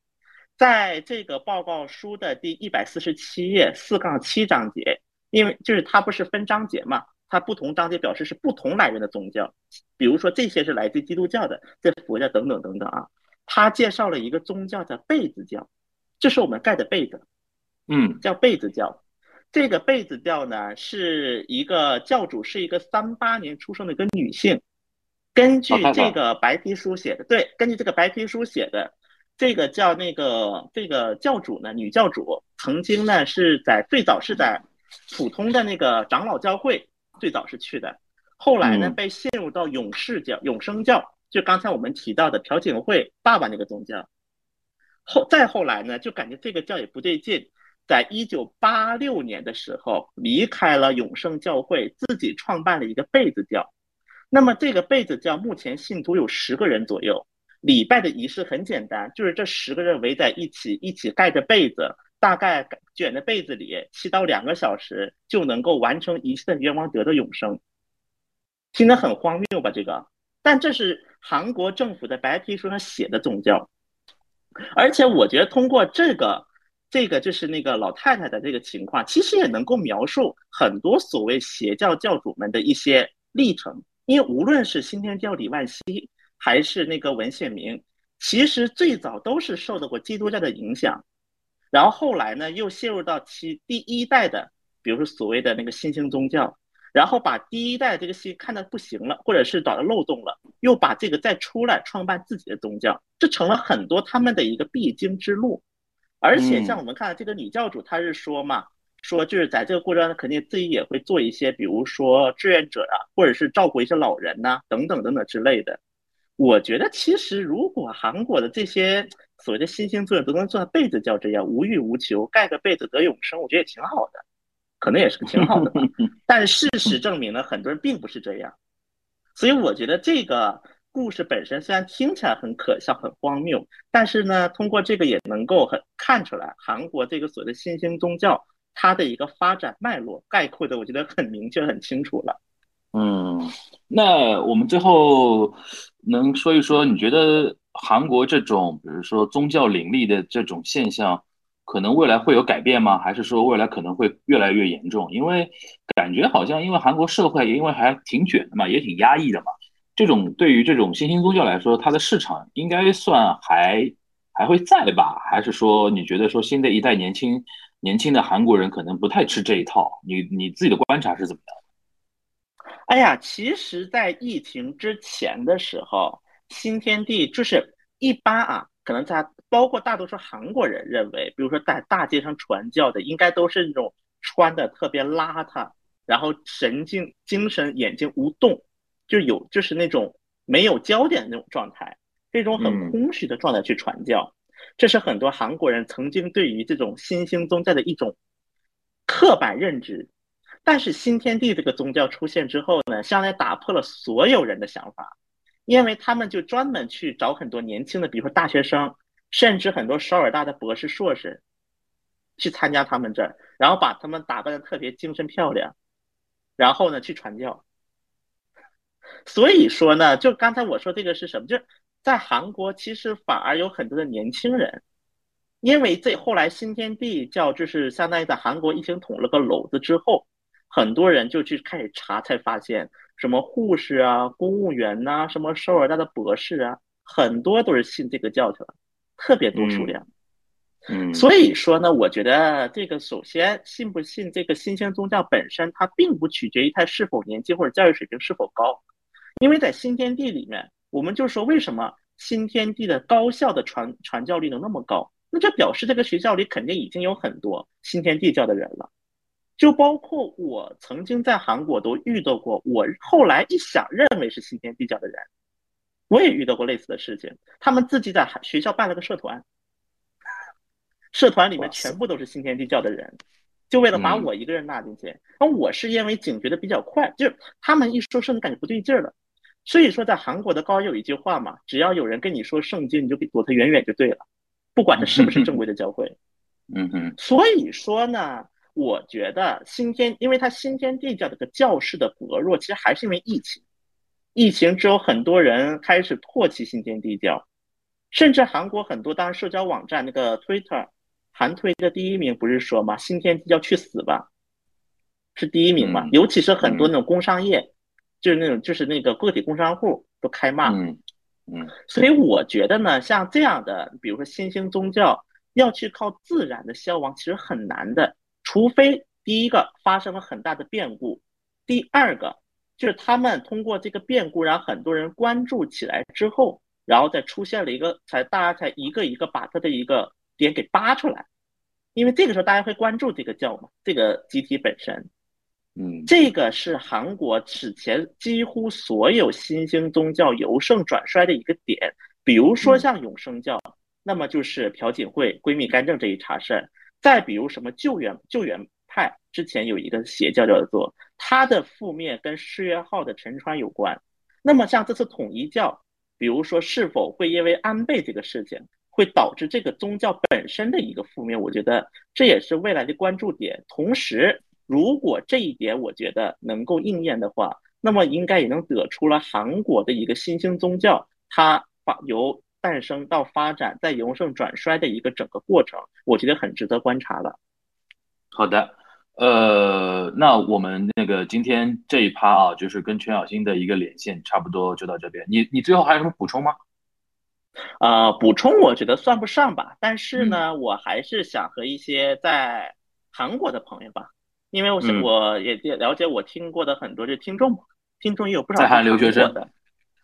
Speaker 4: 在这个报告书的第一百四十七页四杠七章节，因为就是它不是分章节嘛。它不同章节表示是不同来源的宗教，比如说这些是来自基督教的，这佛教等等等等啊。他介绍了一个宗教叫被子教，这是我们盖的被子，
Speaker 2: 嗯，
Speaker 4: 叫被子教。这个被子教呢是一个教主是一个三八年出生的一个女性，根据这个白皮书写的，对，根据这个白皮书写的，这个叫那个这个教主呢，女教主曾经呢是在最早是在普通的那个长老教会。最早是去的，后来呢被陷入到永世教、永生教，就刚才我们提到的朴槿惠爸爸那个宗教。后再后来呢，就感觉这个教也不对劲，在一九八六年的时候离开了永生教会，自己创办了一个被子教。那么这个被子教目前信徒有十个人左右，礼拜的仪式很简单，就是这十个人围在一起，一起盖着被子，大概卷在被子里七到两个小时，就能够完成一切的愿望，得到永生。听得很荒谬吧？这个，但这是韩国政府的白皮书上写的宗教，而且我觉得通过这个，这个就是那个老太太的这个情况，其实也能够描述很多所谓邪教教主们的一些历程。因为无论是新天教李万熙，还是那个文献明，其实最早都是受到过基督教的影响，然后后来呢又陷入到其第一代的，比如说所谓的那个新兴宗教，然后把第一代这个信看的不行了，或者是找到漏洞了，又把这个再出来创办自己的宗教，这成了很多他们的一个必经之路。而且像我们看这个女教主，她是说嘛。说就是在这个过程中，肯定自己也会做一些，比如说志愿者啊，或者是照顾一些老人呐，等等等等之类的。我觉得其实如果韩国的这些所谓的新兴作用都能做到被子叫这样无欲无求，盖个被子得永生，我觉得也挺好的，可能也是个挺好的吧。[LAUGHS] 但事实证明呢，很多人并不是这样。所以我觉得这个故事本身虽然听起来很可笑、很荒谬，但是呢，通过这个也能够很看出来韩国这个所谓的新兴宗教。它的一个发展脉络概括的，我觉得很明确、很清楚了。
Speaker 2: 嗯，那我们最后能说一说，你觉得韩国这种，比如说宗教林立的这种现象，可能未来会有改变吗？还是说未来可能会越来越严重？因为感觉好像，因为韩国社会因为还挺卷的嘛，也挺压抑的嘛。这种对于这种新兴宗教来说，它的市场应该算还还会在吧？还是说你觉得说新的一代年轻？年轻的韩国人可能不太吃这一套，你你自己的观察是怎么样？
Speaker 4: 哎呀，其实，在疫情之前的时候，新天地就是一般啊，可能在包括大多数韩国人认为，比如说在大街上传教的，应该都是那种穿的特别邋遢，然后神经精神眼睛无动，就有就是那种没有焦点的那种状态，这种很空虚的状态去传教。这是很多韩国人曾经对于这种新兴宗教的一种刻板认知，但是新天地这个宗教出现之后呢，相当于打破了所有人的想法，因为他们就专门去找很多年轻的，比如说大学生，甚至很多首尔大的博士硕士，去参加他们这儿，然后把他们打扮的特别精神漂亮，然后呢去传教。所以说呢，就刚才我说这个是什么？就是。在韩国，其实反而有很多的年轻人，因为这后来新天地教就是相当于在韩国一行捅了个篓子之后，很多人就去开始查，才发现什么护士啊、公务员呐、什么首尔大的博士啊，很多都是信这个教去了，特别多数量。
Speaker 2: 嗯，
Speaker 4: 所以说呢，我觉得这个首先信不信这个新兴宗教本身，它并不取决于他是否年轻或者教育水平是否高，因为在新天地里面。我们就说，为什么新天地的高校的传传教率能那么高？那这表示这个学校里肯定已经有很多新天地教的人了。就包括我曾经在韩国都遇到过，我后来一想，认为是新天地教的人，我也遇到过类似的事情。他们自己在学校办了个社团，社团里面全部都是新天地教的人，就为了把我一个人纳进去。而我是因为警觉的比较快，就是他们一说，甚至感觉不对劲儿了。所以说，在韩国的高有一句话嘛，只要有人跟你说圣经，你就躲他远远就对了，不管他是不是正规的教会。[LAUGHS]
Speaker 2: 嗯哼。
Speaker 4: 所以说呢，我觉得新天，因为它新天地教这个教室的薄弱，其实还是因为疫情。疫情之后，很多人开始唾弃新天地教，甚至韩国很多当社交网站那个 Twitter，韩推的第一名不是说嘛，新天地教去死吧，是第一名嘛？尤其是很多那种工商业。就是那种，就是那个个体工商户都开骂，
Speaker 2: 嗯嗯，
Speaker 4: 所以我觉得呢，像这样的，比如说新兴宗教要去靠自然的消亡，其实很难的，除非第一个发生了很大的变故，第二个就是他们通过这个变故让很多人关注起来之后，然后再出现了一个，才大家才一个一个把他的一个点给扒出来，因为这个时候大家会关注这个教嘛，这个集体本身。
Speaker 2: 嗯，
Speaker 4: 这个是韩国此前几乎所有新兴宗教由盛转衰的一个点。比如说像永生教，那么就是朴槿惠闺蜜干政这一茬事儿；再比如什么救援救援派，之前有一个邪教叫做，它的覆灭跟世越号的沉船有关。那么像这次统一教，比如说是否会因为安倍这个事情，会导致这个宗教本身的一个覆灭？我觉得这也是未来的关注点。同时，如果这一点我觉得能够应验的话，那么应该也能得出了韩国的一个新兴宗教，它把由诞生到发展再由盛转衰的一个整个过程，我觉得很值得观察的。
Speaker 1: 好的，呃，那我们那个今天这一趴啊，就是跟全小新的一个连线，差不多就到这边。你你最后还有什么补充吗？
Speaker 4: 啊，补充我觉得算不上吧，但是呢，我还是想和一些在韩国的朋友吧，因为我是我也了解我听过的很多这听众，听众也有不少
Speaker 1: 在韩留学生
Speaker 4: 的，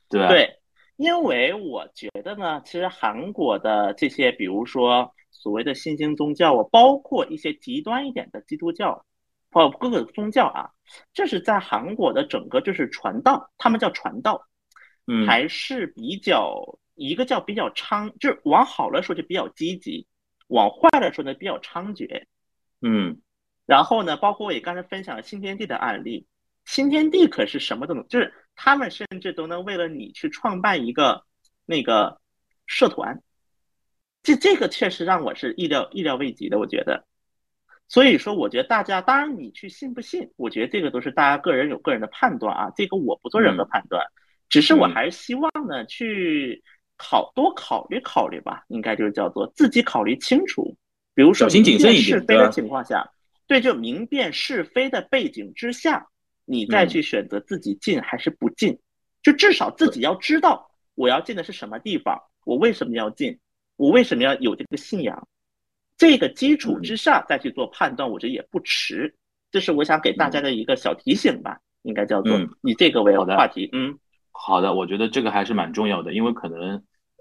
Speaker 1: 对
Speaker 4: 对。因为我觉得呢，其实韩国的这些，比如说所谓的新兴宗教，包括一些极端一点的基督教，包括各个宗教啊，这是在韩国的整个就是传道，他们叫传道，
Speaker 1: 嗯，
Speaker 4: 还是比较一个叫比较猖，就是往好了说就比较积极，往坏了说呢比较猖獗，
Speaker 1: 嗯，
Speaker 4: 然后呢，包括我也刚才分享了新天地的案例，新天地可是什么都能，就是。他们甚至都能为了你去创办一个那个社团，这这个确实让我是意料意料未及的。我觉得，所以说，我觉得大家当然你去信不信，我觉得这个都是大家个人有个人的判断啊。这个我不做任何判断，只是我还是希望呢去考多考虑考虑吧，应该就是叫做自己考虑清楚。比如说，
Speaker 1: 小心谨慎一
Speaker 4: 点，是非的情况下，对，就明辨是非的背景之下。你再去选择自己进还是不进，就至少自己要知道我要进的是什么地方，我为什么要进，我为什么要有这个信仰，这个基础之上再去做判断，我觉得也不迟。这是我想给大家的一个小提醒吧，应该叫做以这个为话题。嗯，
Speaker 1: 好的，我觉得这个还是蛮重要的，因为可能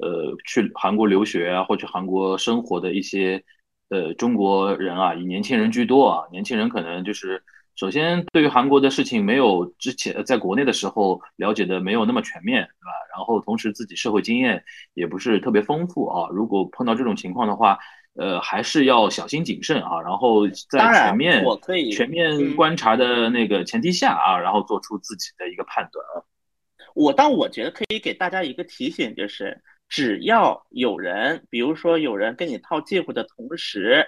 Speaker 1: 呃去韩国留学啊，或去韩国生活的一些呃中国人啊，以年轻人居多啊，年轻人可能就是。首先，对于韩国的事情，没有之前在国内的时候了解的没有那么全面，对吧？然后同时自己社会经验也不是特别丰富啊。如果碰到这种情况的话，呃，还是要小心谨慎啊。然后在全面
Speaker 4: 我可以
Speaker 1: 全面观察的那个前提下啊，然后做出自己的一个判断啊。
Speaker 4: 我但我觉得可以给大家一个提醒，就是只要有人，比如说有人跟你套近乎的同时，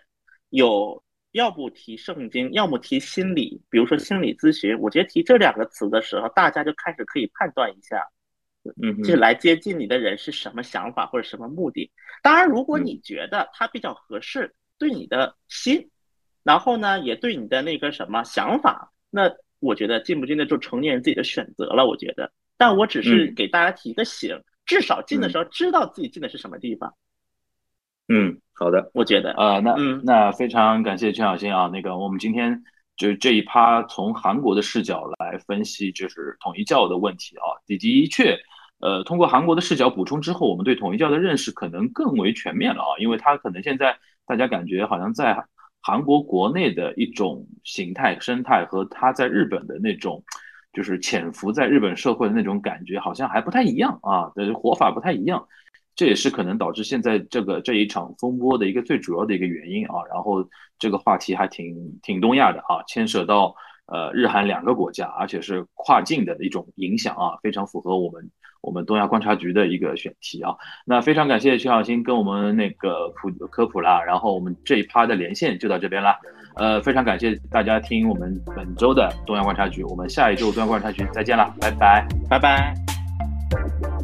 Speaker 4: 有。要不提圣经，要么提心理，比如说心理咨询。我觉得提这两个词的时候，大家就开始可以判断一下，
Speaker 1: 嗯，
Speaker 4: 就是来接近你的人是什么想法或者什么目的。当然，如果你觉得他比较合适，对你的心，然后呢，也对你的那个什么想法，那我觉得进不进的就成年人自己的选择了。我觉得，但我只是给大家提个醒，至少进的时候知道自己进的是什么地方。
Speaker 1: 嗯，好的，
Speaker 4: 我觉得
Speaker 1: 啊，那嗯那非常感谢全小新啊，那个我们今天就这一趴从韩国的视角来分析，就是统一教的问题啊，的的确，呃，通过韩国的视角补充之后，我们对统一教的认识可能更为全面了啊，因为它可能现在大家感觉好像在韩国国内的一种形态生态和它在日本的那种，就是潜伏在日本社会的那种感觉好像还不太一样啊，的活法不太一样。这也是可能导致现在这个这一场风波的一个最主要的一个原因啊。然后这个话题还挺挺东亚的啊，牵涉到呃日韩两个国家，而且是跨境的一种影响啊，非常符合我们我们东亚观察局的一个选题啊。那非常感谢徐小新跟我们那个普科普啦，然后我们这一趴的连线就到这边啦。呃，非常感谢大家听我们本周的东亚观察局，我们下一周东亚观察局再见了，拜拜，
Speaker 4: 拜拜。